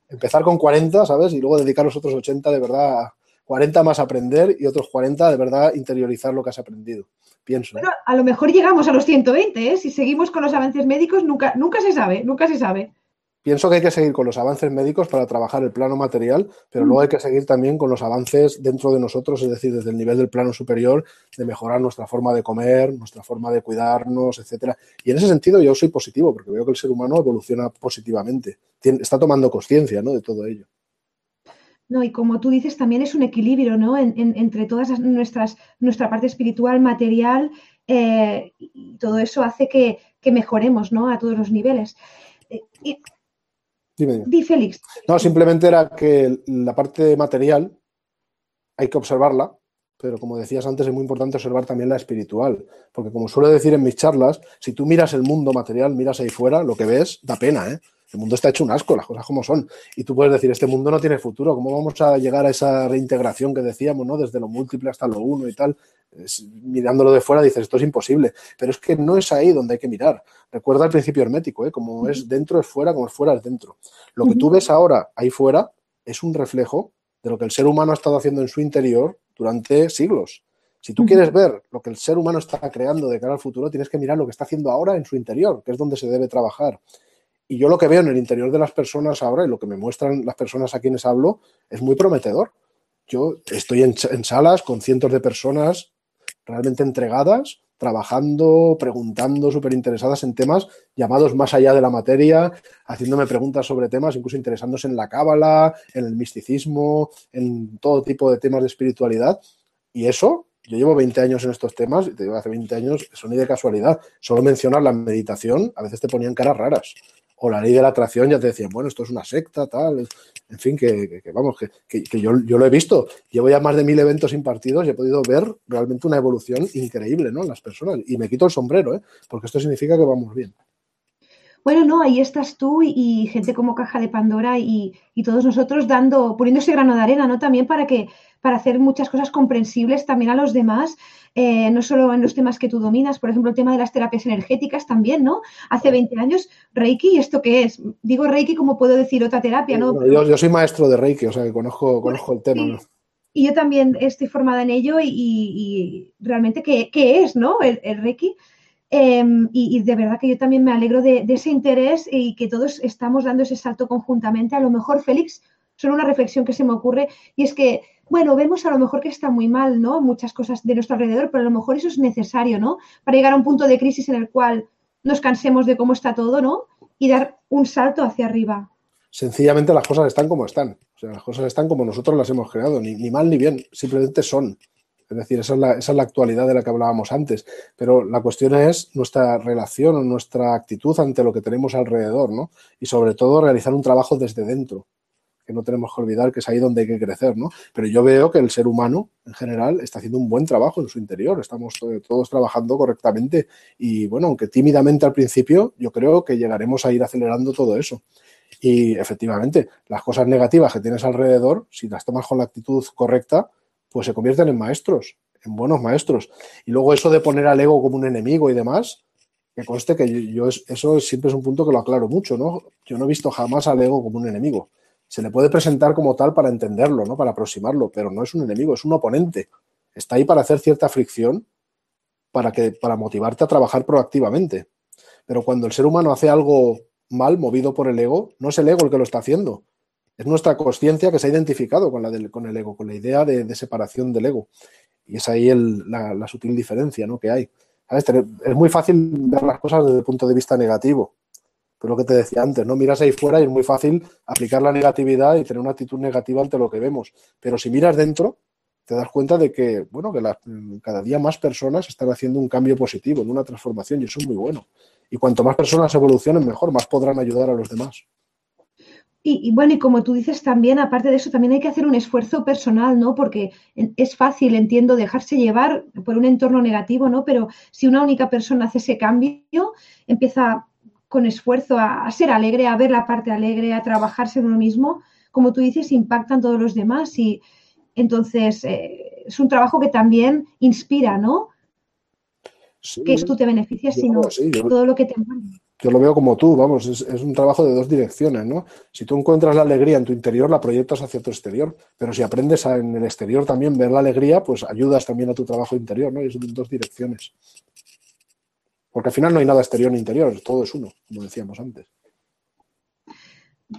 Empezar con 40, ¿sabes? Y luego dedicar los otros 80 de verdad, 40 más aprender y otros 40 de verdad interiorizar lo que has aprendido. Pienso. Bueno, a lo mejor llegamos a los 120, ¿eh? Si seguimos con los avances médicos, nunca, nunca se sabe, nunca se sabe. Pienso que hay que seguir con los avances médicos para trabajar el plano material, pero luego hay que seguir también con los avances dentro de nosotros, es decir, desde el nivel del plano superior, de mejorar nuestra forma de comer, nuestra forma de cuidarnos, etcétera. Y en ese sentido yo soy positivo, porque veo que el ser humano evoluciona positivamente, está tomando conciencia ¿no? de todo ello. No, y como tú dices, también es un equilibrio, ¿no? entre todas nuestras, nuestra parte espiritual, material, eh, y todo eso hace que, mejoremos, ¿no? A todos los niveles. Eh, dime, Di, Félix. No, simplemente era que la parte material hay que observarla, pero como decías antes, es muy importante observar también la espiritual, porque como suelo decir en mis charlas, si tú miras el mundo material, miras ahí fuera, lo que ves da pena, ¿eh? El mundo está hecho un asco, las cosas como son. Y tú puedes decir, este mundo no tiene futuro, ¿cómo vamos a llegar a esa reintegración que decíamos, ¿no? Desde lo múltiple hasta lo uno y tal. mirándolo de fuera dices, esto es imposible. Pero es que no es ahí donde hay que mirar. Recuerda el principio hermético, ¿eh? Como es dentro es fuera, como es fuera es dentro. Lo que tú ves ahora ahí fuera es un reflejo de lo que el ser humano ha estado haciendo en su interior durante siglos. Si tú quieres ver lo que el ser humano está creando de cara al futuro, tienes que mirar lo que está haciendo ahora en su interior, que es donde se debe trabajar. Y yo lo que veo en el interior de las personas ahora y lo que me muestran las personas a quienes hablo es muy prometedor. Yo estoy en, salas con cientos de personas realmente entregadas, trabajando, preguntando, súper interesadas en temas llamados más allá de la materia, haciéndome preguntas sobre temas, incluso interesándose en la cábala, en el misticismo, en todo tipo de temas de espiritualidad. Y eso, yo llevo 20 años en estos temas, y te digo, hace 20 años, eso ni de casualidad. Solo mencionar la meditación, a veces te ponían caras raras o la ley de la atracción ya te decían, bueno, esto es una secta, tal, en fin, que, vamos, que, yo, lo he visto. Llevo ya más de mil eventos impartidos y he podido ver realmente una evolución increíble ¿no? en las personas. Y me quito el sombrero, ¿eh? porque esto significa que vamos bien. Bueno, no, ahí estás tú y, gente como Caja de Pandora y, y, todos nosotros dando, poniendo ese grano de arena, ¿no? También para que, para hacer muchas cosas comprensibles también a los demás eh, no solo en los temas que tú dominas, por ejemplo, el tema de las terapias energéticas también, ¿no? Hace 20 años, Reiki, ¿esto qué es? Digo Reiki como puedo decir otra terapia, ¿no? yo, soy maestro de Reiki, o sea que conozco, conozco el tema, Y yo también estoy formada en ello y, realmente, ¿qué, es, no? El, Reiki. Em, y, de verdad que yo también me alegro de, de, ese interés y que todos estamos dando ese salto conjuntamente. A lo mejor, Félix, solo una reflexión que se me ocurre y es que bueno, vemos a lo mejor que está muy mal, ¿no? Muchas cosas de nuestro alrededor, pero a lo mejor eso es necesario, ¿no? Para llegar a un punto de crisis en el cual nos cansemos de cómo está todo, ¿no? Y dar un salto hacia arriba. Sencillamente las cosas están como están. O sea, las cosas están como nosotros las hemos creado, ni, ni mal ni bien, simplemente son. Es decir, esa es, la, esa es la actualidad de la que hablábamos antes. Pero la cuestión es nuestra relación o nuestra actitud ante lo que tenemos alrededor, ¿no? Y sobre todo realizar un trabajo desde dentro que no tenemos que olvidar que es ahí donde hay que crecer, ¿no? Pero yo veo que el ser humano en general está haciendo un buen trabajo en su interior, estamos todos trabajando correctamente y bueno, aunque tímidamente al principio, yo creo que llegaremos a ir acelerando todo eso. Y efectivamente, las cosas negativas que tienes alrededor, si las tomas con la actitud correcta, pues se convierten en maestros, en buenos maestros. Y luego eso de poner al ego como un enemigo y demás, que conste que yo, yo, eso siempre es un punto que lo aclaro mucho, ¿no? Yo no he visto jamás al ego como un enemigo se le puede presentar como tal para entenderlo, ¿no? Para aproximarlo, pero no es un enemigo, es un oponente. Está ahí para hacer cierta fricción, para, que, para motivarte a trabajar proactivamente. Pero cuando el ser humano hace algo mal, movido por el ego, no es el ego el que lo está haciendo. Es nuestra conciencia que se ha identificado con, la del, con el ego, con la idea de, separación del ego. Y es ahí la, sutil diferencia ¿no? que hay. Es muy fácil ver las cosas desde el punto de vista negativo pues lo que te decía antes, ¿no? Miras ahí fuera y es muy fácil aplicar la negatividad y tener una actitud negativa ante lo que vemos. Pero si miras dentro, te das cuenta de que, bueno, que cada día más personas están haciendo un cambio positivo, una transformación, y eso es muy bueno. Y cuanto más personas evolucionen, mejor, más podrán ayudar a los demás. Y, bueno, y como tú dices también, aparte de eso, también hay que hacer un esfuerzo personal, ¿no? Porque es fácil, entiendo, dejarse llevar por un entorno negativo, ¿no? Pero si una única persona hace ese cambio, empieza con esfuerzo a, ser alegre, a ver la parte alegre, a trabajarse en uno mismo, como tú dices, impactan todos los demás y entonces eh, es un trabajo que también inspira, ¿no? que esto te beneficia, sino todo lo que te Yo lo veo como tú, vamos, es, es, un trabajo de dos direcciones, ¿no? Si tú encuentras la alegría en tu interior, la proyectas hacia tu exterior, pero si aprendes en el exterior también ver la alegría, pues ayudas también a tu trabajo interior, ¿no? Y es dos direcciones. Porque al final no hay nada exterior ni interior, todo es uno, como decíamos antes.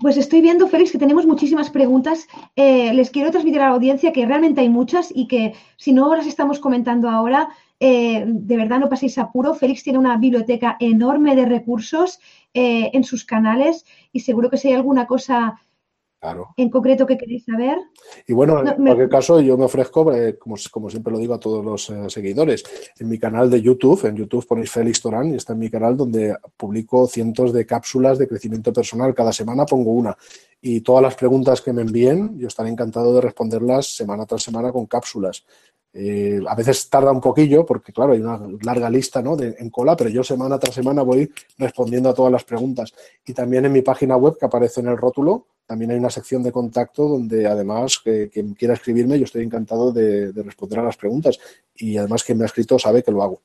Pues estoy viendo, Félix, que tenemos muchísimas preguntas. Eh, les quiero transmitir a la audiencia que realmente hay muchas y que si no las estamos comentando ahora, eh, de verdad no paséis apuro. Félix tiene una biblioteca enorme de recursos eh, en sus canales y seguro que si hay alguna cosa Claro. en concreto que queréis saber. Y bueno, No, en me- cualquier caso, yo me ofrezco, eh, como, como siempre lo digo a todos los eh, seguidores, en mi canal de YouTube, en YouTube ponéis Félix Torán y está en mi canal donde publico cientos de cápsulas de crecimiento personal. Cada semana pongo una. Y todas las preguntas que me envíen, yo estaré encantado de responderlas semana tras semana con cápsulas. Eh, a veces tarda un poquillo porque, claro, hay una larga lista ¿no? en cola, pero yo semana tras semana voy respondiendo a todas las preguntas. Y también en mi página web que aparece en el rótulo, también hay una sección de contacto donde además que, quien quiera escribirme, yo estoy encantado de, de responder a las preguntas. Y además quien me ha escrito sabe que lo hago.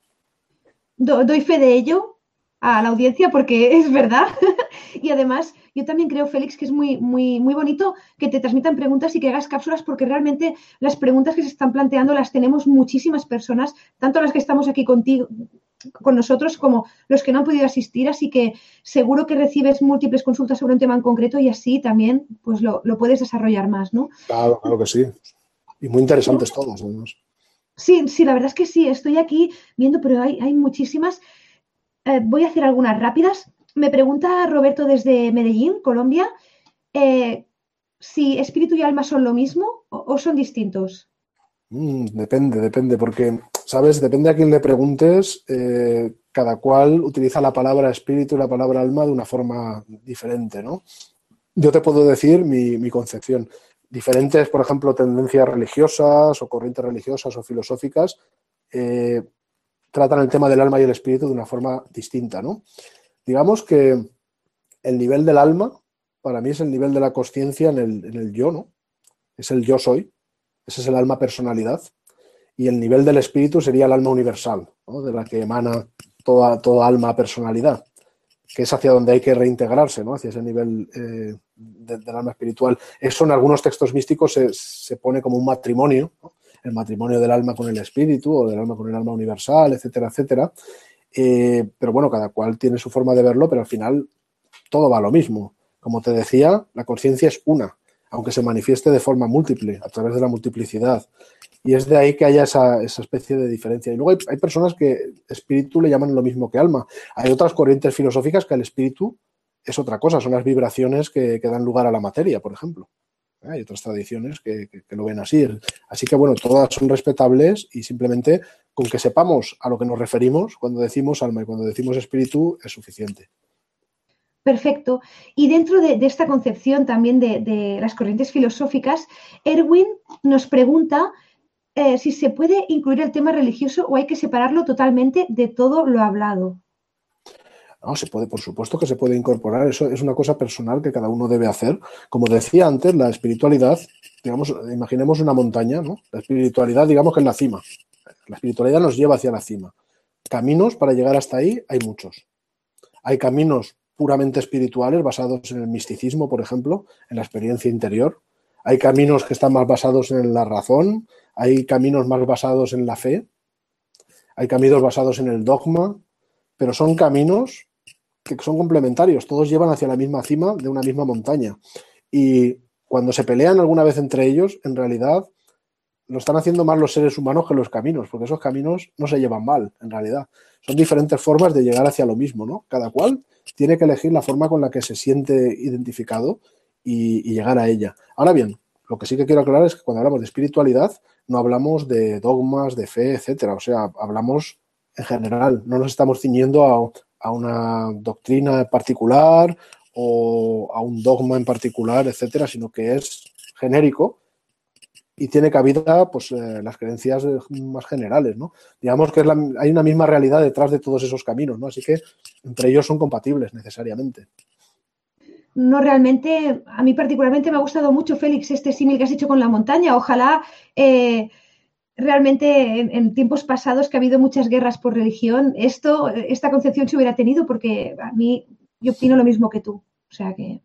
Do- doy fe de ello a la audiencia porque es verdad. y además, yo también creo, Félix, que es muy, muy, muy bonito que te transmitan preguntas y que hagas cápsulas porque realmente las preguntas que se están planteando las tenemos muchísimas personas, tanto las que estamos aquí contigo con nosotros como los que no han podido asistir, así que seguro que recibes múltiples consultas sobre un tema en concreto y así también pues lo, lo puedes desarrollar más, ¿no? Claro, claro que sí. Y muy interesantes todos, además. Sí, sí, la verdad es que sí, estoy aquí viendo, pero hay, hay muchísimas. Eh, voy a hacer algunas rápidas. Me pregunta Roberto desde Medellín, Colombia, eh, si espíritu y alma son lo mismo o, son distintos. Mm, depende, depende, porque, ¿sabes? Depende a quién le preguntes, eh, cada cual utiliza la palabra espíritu y la palabra alma de una forma diferente, ¿no? Yo te puedo decir mi, mi concepción. Diferentes, por ejemplo, tendencias religiosas o corrientes religiosas o filosóficas eh, tratan el tema del alma y el espíritu de una forma distinta, ¿no? Digamos que el nivel del alma, para mí, es el nivel de la conciencia en el, en el yo, ¿no? Es el yo soy, ese es el alma personalidad. Y el nivel del espíritu sería el alma universal, de la que emana toda, toda alma personalidad, que es hacia donde hay que reintegrarse, ¿no? hacia ese nivel eh, de- del alma espiritual. Eso en algunos textos místicos se, se pone como un matrimonio, ¿no? el matrimonio del alma con el espíritu o del alma con el alma universal, etcétera, etcétera. Eh, pero bueno, cada cual tiene su forma de verlo, pero al final todo va lo mismo. Como te decía, la conciencia es una, aunque se manifieste de forma múltiple, a través de la multiplicidad. Y es de ahí que haya esa, esa especie de diferencia. Y luego hay, personas que espíritu le llaman lo mismo que alma. Hay otras corrientes filosóficas que el espíritu es otra cosa, son las vibraciones que dan lugar a la materia, por ejemplo. Hay otras tradiciones que, lo ven así. Así que, bueno, todas son respetables y simplemente con que sepamos a lo que nos referimos cuando decimos alma y cuando decimos espíritu es suficiente. Perfecto. Y dentro de, esta concepción también de, de las corrientes filosóficas, Erwin nos pregunta eh, si se puede incluir el tema religioso o hay que separarlo totalmente de todo lo hablado. No, se puede, por supuesto que se puede incorporar. Eso es una cosa personal que cada uno debe hacer. Como decía antes, la espiritualidad, digamos, imaginemos una montaña, ¿no? La espiritualidad, digamos que es la cima. La espiritualidad nos lleva hacia la cima. Caminos para llegar hasta ahí hay muchos. Hay caminos puramente espirituales basados en el misticismo, por ejemplo, en la experiencia interior. Hay caminos que están más basados en la razón, hay caminos más basados en la fe, hay caminos basados en el dogma, pero son caminos que son complementarios, todos llevan hacia la misma cima de una misma montaña. Y cuando se pelean alguna vez entre ellos, en realidad lo están haciendo más los seres humanos que los caminos, porque esos caminos no se llevan mal, en realidad. Son diferentes formas de llegar hacia lo mismo, ¿no? Cada cual tiene que elegir la forma con la que se siente identificado y, y llegar a ella. Ahora bien, lo que sí que quiero aclarar es que cuando hablamos de espiritualidad, no hablamos de dogmas, de fe, etcétera. O sea, hablamos en general, no nos estamos ciñendo a, a una doctrina particular o a un dogma en particular, etcétera, sino que es genérico y tiene cabida pues eh, las creencias eh, más generales, ¿no? Digamos que hay una misma realidad detrás de todos esos caminos, ¿no? Así que entre ellos son compatibles necesariamente. No realmente, a mí particularmente me ha gustado mucho, Félix, este símil que has hecho con la montaña. Ojalá eh, realmente en, tiempos pasados que ha habido muchas guerras por religión, esto, esta concepción se hubiera tenido porque a mí yo opino lo mismo que tú. O sea que.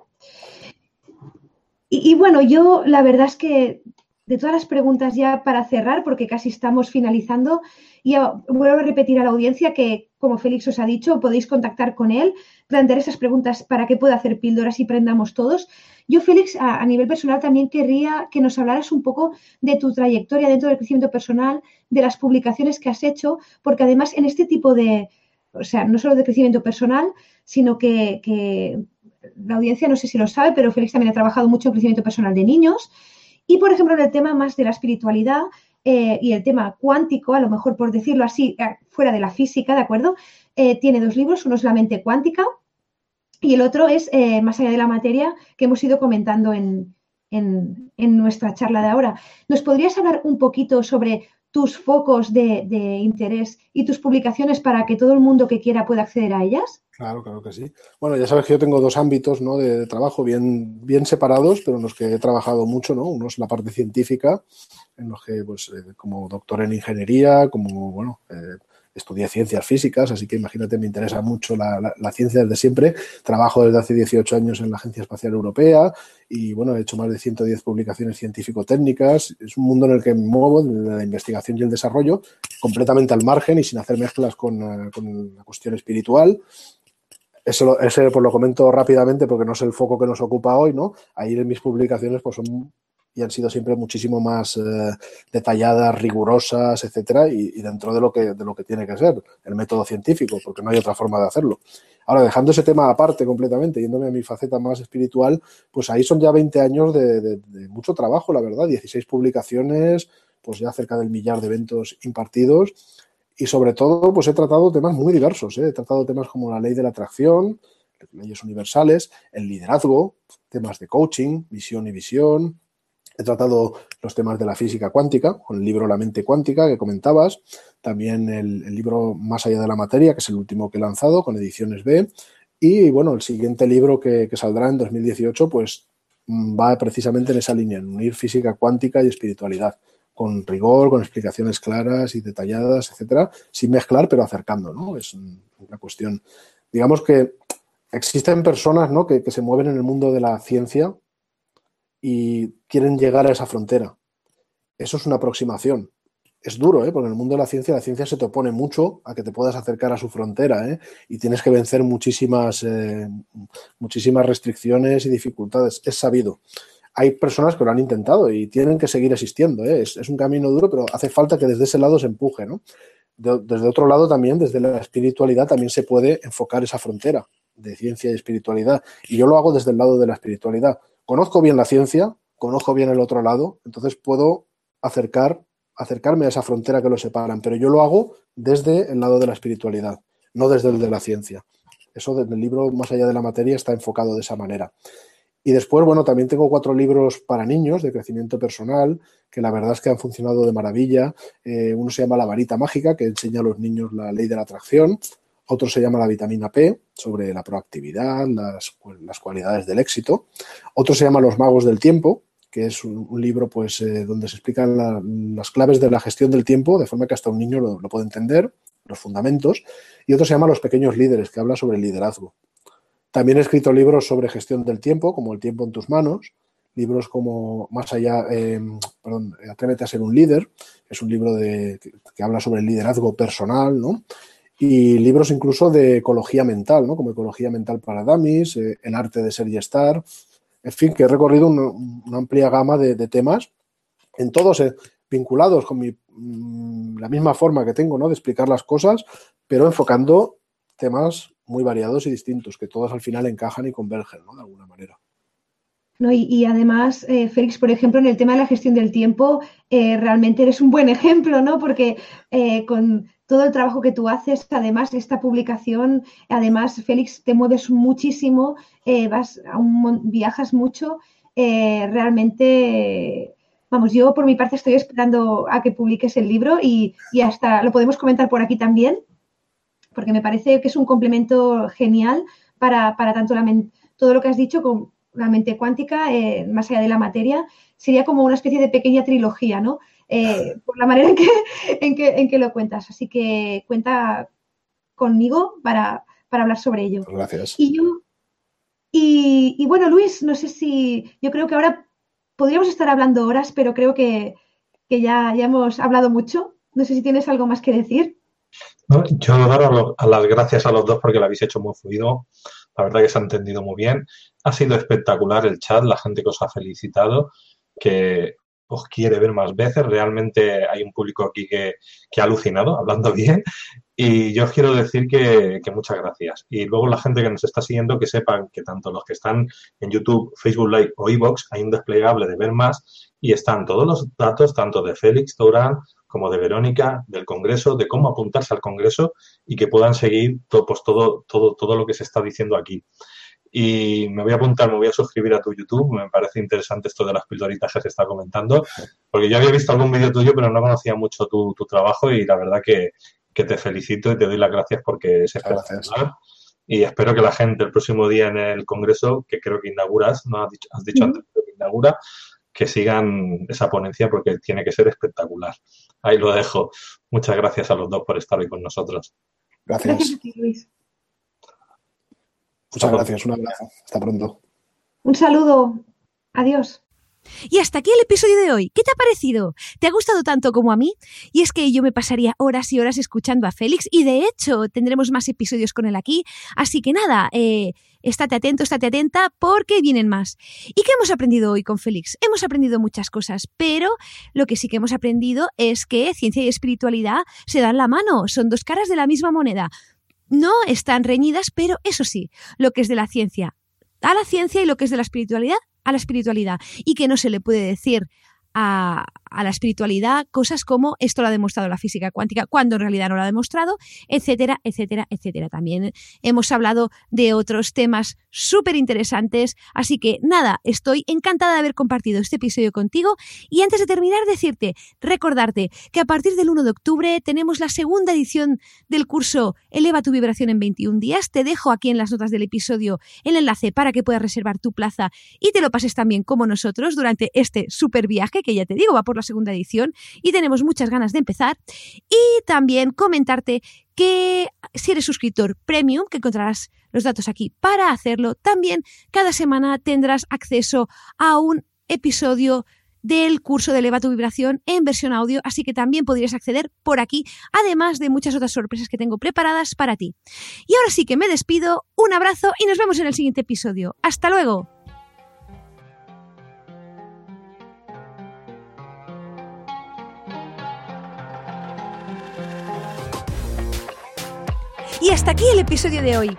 Y, y bueno, yo la verdad es que de todas las preguntas ya para cerrar, porque casi estamos finalizando, y vuelvo a repetir a la audiencia que, como Félix os ha dicho, podéis contactar con él, plantear esas preguntas para que pueda hacer píldoras y prendamos todos. Yo, Félix, a, nivel personal también querría que nos hablaras un poco de tu trayectoria dentro del crecimiento personal, de las publicaciones que has hecho, porque además en este tipo de, o sea, no solo de crecimiento personal, sino que, que la audiencia no sé si lo sabe, pero Félix también ha trabajado mucho en crecimiento personal de niños. Y, por ejemplo, en el tema más de la espiritualidad eh, y el tema cuántico, a lo mejor por decirlo así, eh, fuera de la física, ¿de acuerdo? Eh, tiene dos libros, uno es La mente cuántica y el otro es Más allá de la materia, que hemos ido comentando en, en, nuestra charla de ahora. ¿Nos podrías hablar un poquito sobre tus focos de, interés y tus publicaciones para que todo el mundo que quiera pueda acceder a ellas? Claro, claro que sí. Bueno, ya sabes que yo tengo dos ámbitos ¿no? de, trabajo bien, bien separados, pero en los que he trabajado mucho, ¿no? Uno es la parte científica, en los que, pues, eh, como doctor en ingeniería, como, bueno, eh, estudié ciencias físicas, así que imagínate, me interesa mucho la, ciencia desde siempre. Trabajo desde hace 18 años en la Agencia Espacial Europea y bueno, he hecho más de 110 publicaciones científico-técnicas. Es un mundo en el que me muevo, de la investigación y el desarrollo, completamente al margen y sin hacer mezclas con, eh, la cuestión espiritual. Eso, ese pues lo comento rápidamente porque no es el foco que nos ocupa hoy, ¿no? Ahí en mis publicaciones pues son y han sido siempre muchísimo más eh, detalladas, rigurosas, etcétera, y, dentro de lo, que, de lo que tiene que ser el método científico, porque no hay otra forma de hacerlo. Ahora, dejando ese tema aparte completamente, yéndome a mi faceta más espiritual, pues ahí son ya 20 años de, mucho trabajo, la verdad, 16 publicaciones, pues ya cerca del millar de eventos impartidos, y sobre todo, pues he tratado temas muy diversos, ¿eh? he tratado temas como la ley de la atracción, leyes universales, el liderazgo, temas de coaching, visión y visión, He tratado los temas de la física cuántica, con el libro La mente cuántica que comentabas, también el, libro Más allá de la materia, que es el último que he lanzado con ediciones B, y bueno, el siguiente libro que, saldrá en 2018, pues mm, va precisamente en esa línea, en unir física cuántica y espiritualidad, con rigor, con explicaciones claras y detalladas, etcétera, sin mezclar, pero acercando, ¿no? Es una cuestión. Digamos que existen personas ¿no? que, que se mueven en el mundo de la ciencia y quieren llegar a esa frontera. Eso es una aproximación. Es duro, ¿eh? porque en el mundo de la ciencia la ciencia se te opone mucho a que te puedas acercar a su frontera ¿eh? y tienes que vencer muchísimas, eh, muchísimas restricciones y dificultades. Es sabido. Hay personas que lo han intentado y tienen que seguir existiendo. ¿eh? Es, un camino duro, pero hace falta que desde ese lado se empuje. ¿no? desde otro lado también, desde la espiritualidad, también se puede enfocar esa frontera de ciencia y espiritualidad. Y yo lo hago desde el lado de la espiritualidad conozco bien la ciencia, conozco bien el otro lado, entonces puedo acercar, acercarme a esa frontera que lo separan, pero yo lo hago desde el lado de la espiritualidad, no desde el de la ciencia. Eso desde el libro Más allá de la materia está enfocado de esa manera. Y después, bueno, también tengo cuatro libros para niños de crecimiento personal, que la verdad es que han funcionado de maravilla. Eh, uno se llama La varita mágica, que enseña a los niños la ley de la atracción. Otro se llama La vitamina P, sobre la proactividad, las, cualidades del éxito. Otro se llama Los magos del tiempo, que es un, libro pues, eh, donde se explican las claves de la gestión del tiempo, de forma que hasta un niño lo, puede entender, los fundamentos. Y otro se llama Los pequeños líderes, que habla sobre el liderazgo. También he escrito libros sobre gestión del tiempo, como El tiempo en tus manos, libros como Más allá, eh, perdón, Atrévete a ser un líder, es un libro de, que, habla sobre el liderazgo personal, ¿no? Y libros incluso de ecología mental, ¿no? como Ecología Mental para Dummies, eh, El arte de ser y estar, en fin, que he recorrido una, amplia gama de, temas, en todos eh, vinculados con mi, mm, la misma forma que tengo ¿no? de explicar las cosas, pero enfocando temas muy variados y distintos, que todos al final encajan y convergen ¿no? de alguna manera. No, y, además, eh, Félix, por ejemplo, en el tema de la gestión del tiempo, realmente eres un buen ejemplo, ¿no? Porque con todo el trabajo que tú haces, además de esta publicación, además, Félix, te mueves muchísimo, eh, vas viajas mucho, eh, realmente, vamos, yo por mi parte estoy esperando a que publiques el libro y, hasta lo podemos comentar por aquí también, porque me parece que es un complemento genial para, tanto la todo lo que has dicho con la mente cuántica, eh, más allá de la materia, sería como una especie de pequeña trilogía, ¿no? Eh, por la manera en que, en, que, lo cuentas. Así que cuenta conmigo para, hablar sobre ello. Gracias. Y, yo, y, bueno, Luis, no sé si yo creo que ahora podríamos estar hablando horas, pero creo que, ya, ya hemos hablado mucho. No sé si tienes algo más que decir. yo dar a las gracias a los dos porque lo habéis hecho muy fluido. La verdad que se ha entendido muy bien. Ha sido espectacular el chat, la gente que os ha felicitado, que os quiere ver más veces. Realmente hay un público aquí que, ha alucinado, hablando bien. Y yo os quiero decir que, muchas gracias. Y luego la gente que nos está siguiendo, que sepan que tanto los que están en YouTube, Facebook Live o iVoox, hay un desplegable de ver más y están todos los datos, tanto de Félix Torán como de Verónica, del Congreso, de cómo apuntarse al Congreso y que puedan seguir todo, pues, todo, todo, todo lo que se está diciendo aquí. Y me voy a apuntar, me voy a suscribir a tu YouTube. Me parece interesante esto de las pildoritas que se está comentando, porque yo había visto algún vídeo tuyo, pero no conocía mucho tu, tu trabajo y la verdad que, que te felicito y te doy las gracias porque es espectacular. Y espero que la gente el próximo día en el Congreso, que creo que inauguras, ¿no? Has dicho, has dicho antes que inaugura, que sigan esa ponencia porque tiene que ser espectacular. Ahí lo dejo. Muchas gracias a los dos por estar hoy con nosotros. Gracias. Luis. Muchas gracias. Un abrazo. Hasta pronto. Un saludo. Adiós. Y hasta aquí el episodio de hoy. ¿Qué te ha parecido? ¿Te ha gustado tanto como a mí? Y es que yo me pasaría horas y horas escuchando a Félix y de hecho tendremos más episodios con él aquí. Así que nada, eh, estate atento, estate atenta porque vienen más. ¿Y qué hemos aprendido hoy con Félix? Hemos aprendido muchas cosas, pero lo que sí que hemos aprendido es que ciencia y espiritualidad se dan la mano, son dos caras de la misma moneda. No están reñidas, pero eso sí, lo que es de la ciencia a la ciencia y lo que es de la espiritualidad a la espiritualidad. Y que no se le puede decir a, la espiritualidad cosas como esto lo ha demostrado la física cuántica cuando en realidad no lo ha demostrado, etcétera, etcétera, etcétera. También hemos hablado de otros temas súper interesantes, así que nada, estoy encantada de haber compartido este episodio contigo y antes de terminar decirte, recordarte que a partir del 1 de octubre tenemos la segunda edición del curso Eleva tu vibración en 21 días. Te dejo aquí en las notas del episodio el enlace para que puedas reservar tu plaza y te lo pases también como nosotros durante este súper viaje que ya te digo va por la segunda edición y tenemos muchas ganas de empezar. Y también comentarte que si eres suscriptor premium, que encontrarás los datos aquí para hacerlo, también cada semana tendrás acceso a un episodio del curso de Eleva tu Vibración en versión audio, así que también podrías acceder por aquí, además de muchas otras sorpresas que tengo preparadas para ti. Y ahora sí que me despido, un abrazo y nos vemos en el siguiente episodio. ¡Hasta luego! Y hasta aquí el episodio de hoy.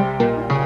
Música